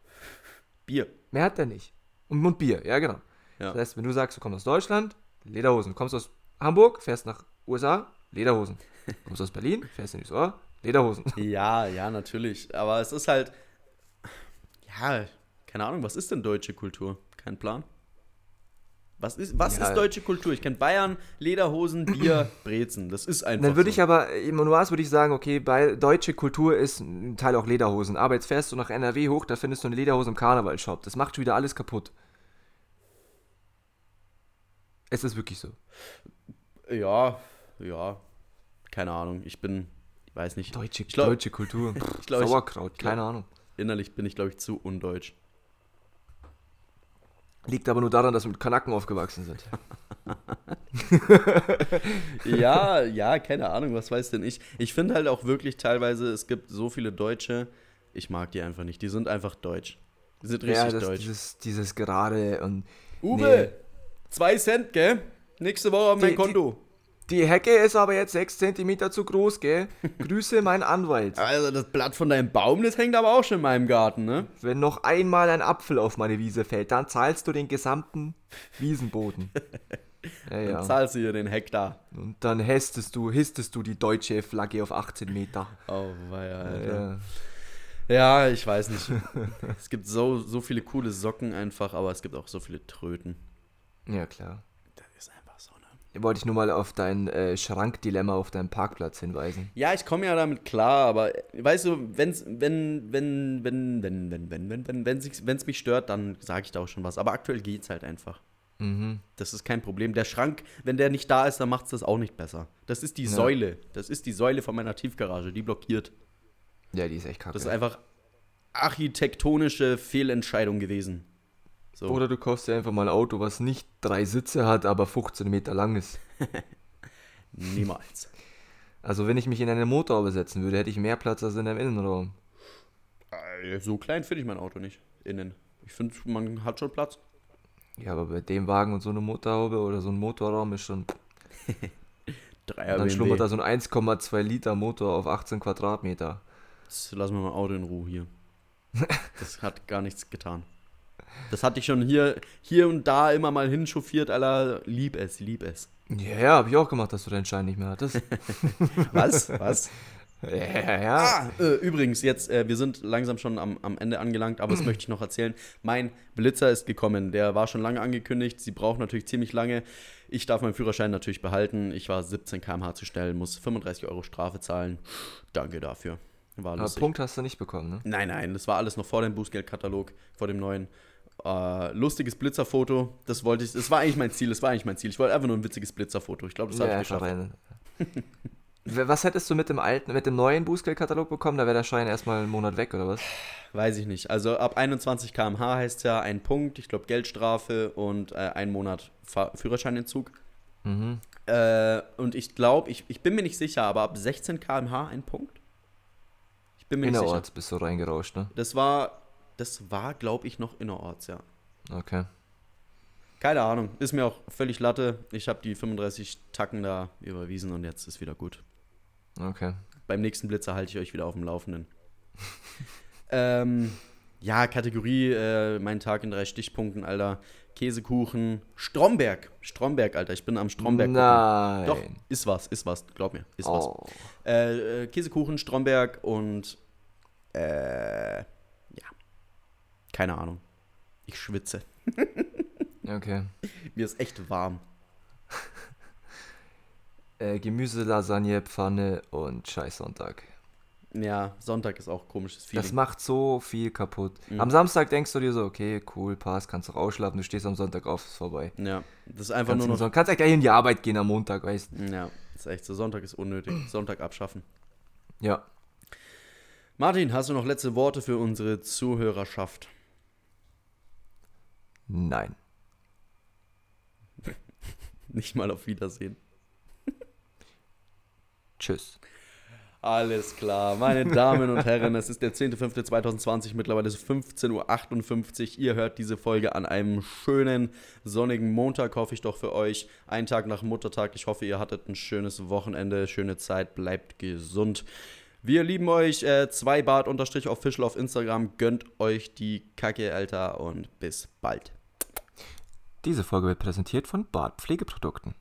Bier. Mehr hat der nicht. Und, und Bier, ja genau. Ja. Das heißt, wenn du sagst, du kommst aus Deutschland, Lederhosen. Du kommst aus Hamburg, fährst nach USA, Lederhosen. Du kommst aus Berlin, fährst in die USA, Lederhosen. (laughs) Ja, ja, natürlich. Aber es ist halt. Ja, keine Ahnung, was ist denn deutsche Kultur? Kein Plan. Was ist, was Ja. ist deutsche Kultur? Ich kenne Bayern, Lederhosen, Bier, (clears throat) Brezen. Das ist einfach. Dann würde so. ich aber, im Nuance würde ich sagen, okay, bei deutsche Kultur ist ein Teil auch Lederhosen. Aber jetzt fährst du nach NRW hoch, da findest du eine Lederhose im Karnevalshop. Das macht schon wieder alles kaputt. Es ist wirklich so. Ja, ja. Keine Ahnung. Ich bin. Ich weiß nicht. Deutsche, Ich glaub- deutsche Kultur. (laughs) Ich glaube, ich, Sauerkraut, keine Ahnung. innerlich bin ich, glaube ich, zu undeutsch. Liegt aber nur daran, dass wir mit Kanaken aufgewachsen sind. (laughs) ja, ja, keine Ahnung, was weiß denn ich. Ich finde halt auch wirklich teilweise, es gibt so viele Deutsche, ich mag die einfach nicht. Die sind einfach deutsch. Die sind richtig ja, das, deutsch. dieses, dieses gerade und Uwe, zwei Cent, gell? Nächste Woche auf mein Die- Konto. Die Hecke ist aber jetzt 6 cm zu groß, gell? (laughs) Grüße mein Anwalt. Also das Blatt von deinem Baum, das hängt aber auch schon in meinem Garten, ne? Wenn noch einmal ein Apfel auf meine Wiese fällt, dann zahlst du den gesamten Wiesenboden. (laughs) Ja, Dann ja. zahlst du hier den Hektar. Und dann hestest du, histest du die deutsche Flagge auf 18 Meter. Oh, weia, Alter. Ja. Ja, ich weiß nicht. (laughs) es gibt so, so viele coole Socken einfach, aber es gibt auch so viele Tröten. ja, klar. Das ist einfach so, ne? Wollte ich nur mal auf dein äh, Schrankdilemma auf deinem Parkplatz hinweisen. Ja, ich komme ja damit klar, aber weißt du, wenn's, wenn, wenn, wenn, wenn, wenn, wenn, wenn, wenn, wenn es wenn's mich stört, dann sage ich da auch schon was. Aber aktuell geht's halt einfach. Mhm. Das ist kein Problem. Der Schrank, wenn der nicht da ist, dann macht's das auch nicht besser. Das ist die Ja. Säule. Das ist die Säule von meiner Tiefgarage, die blockiert. Ja, die ist echt kacke. Das ist einfach architektonische Fehlentscheidung gewesen. So. Oder du kaufst dir einfach mal ein Auto, was nicht drei Sitze hat, aber 15 Meter lang ist. (laughs) Niemals. Also wenn ich mich in eine Motorhaube setzen würde, hätte ich mehr Platz als in einem Innenraum. Äh, So klein finde ich mein Auto nicht. Innen. Ich finde, man hat schon Platz. Ja, aber bei dem Wagen und so eine Motorhaube oder so ein Motorraum ist schon... (laughs) Dann BMW. schlummert da so ein 1,2 Liter Motor auf 18 Quadratmeter. Jetzt lassen wir mal Auto in Ruhe hier. (laughs) Das hat gar nichts getan. Das hatte ich schon hier, hier und da immer mal hinchauffiert, aller lieb es, lieb es. Ja, ja, hab ich auch gemacht, dass du deinen Schein nicht mehr hattest. (laughs) Was? Was? ja, ja. Ah, äh, übrigens, jetzt, äh, wir sind langsam schon am, am Ende angelangt, aber das möchte ich noch erzählen. Mein Blitzer ist gekommen. Der war schon lange angekündigt. Sie braucht natürlich ziemlich lange. Ich darf meinen Führerschein natürlich behalten. Ich war 17 km/h zu schnell, muss 35 Euro Strafe zahlen. Danke dafür. War Aber lustig. Punkt hast du nicht bekommen, ne? Nein, nein, das war alles noch vor dem Bußgeldkatalog, vor dem neuen. Äh, lustiges Blitzerfoto, das wollte ich, das war eigentlich mein Ziel, das war eigentlich mein Ziel. Ich wollte einfach nur ein witziges Blitzerfoto. Ich glaube, das habe ich einfach geschafft. (laughs) Was hättest du mit dem alten, mit dem neuen Bußgeldkatalog bekommen? Da wäre der Schein erstmal einen Monat weg, oder was? Weiß ich nicht. Also ab 21 km/h heißt ja ein Punkt, ich glaube Geldstrafe und äh, ein Monat Fahr Führerscheinentzug. Mhm. Äh, und ich glaube, ich, ich bin mir nicht sicher, aber ab 16 km/h ein Punkt? Ich bin mir nicht sicher. Bist du reingerauscht, ne? Das war, das war, glaube ich, noch innerorts, ja. Okay. Keine Ahnung, ist mir auch völlig Latte. Ich habe die 35 Tacken da überwiesen und jetzt ist wieder gut. Okay. Beim nächsten Blitzer halte ich euch wieder auf dem Laufenden. (laughs) ähm, ja, Kategorie, äh, mein Tag in drei Stichpunkten, Alter. Käsekuchen, Stromberg. Stromberg, Alter, ich bin am Stromberg. Nein. Doch, ist was, ist was, glaub mir, ist was. Oh. Äh, äh, Käsekuchen, Stromberg und äh, keine Ahnung. Ich schwitze. (laughs) Okay. Mir ist echt warm. (laughs) Äh, Gemüse, Lasagne, Pfanne und Scheißsonntag. Ja, Sonntag ist auch komisches Feeling. Das macht so viel kaputt. Mhm. Am Samstag denkst du dir so, okay, cool, passt, kannst auch ausschlafen, du stehst am Sonntag auf, ist vorbei. ja, das ist einfach Kannst, nur noch. so, kannst ja gleich in die Arbeit gehen am Montag, weißt du. Ja, ist echt so. Sonntag ist unnötig. (clears throat) Sonntag abschaffen. Ja. Martin, hast du noch letzte Worte für unsere Zuhörerschaft? Nein. (laughs) Nicht mal auf Wiedersehen. (laughs) Tschüss. Alles klar, meine Damen und Herren, es ist der 10.05.2020, mittlerweile ist es 15.58 Uhr. Ihr hört diese Folge an einem schönen, sonnigen Montag, hoffe ich doch für euch. Ein Tag nach Muttertag. Ich hoffe, ihr hattet ein schönes Wochenende, schöne Zeit, bleibt gesund. Wir lieben euch. Äh, zwei Bart unterstrich official auf Instagram. Gönnt euch die Kacke, Alter, und bis bald. Diese Folge wird präsentiert von Bart Pflegeprodukten.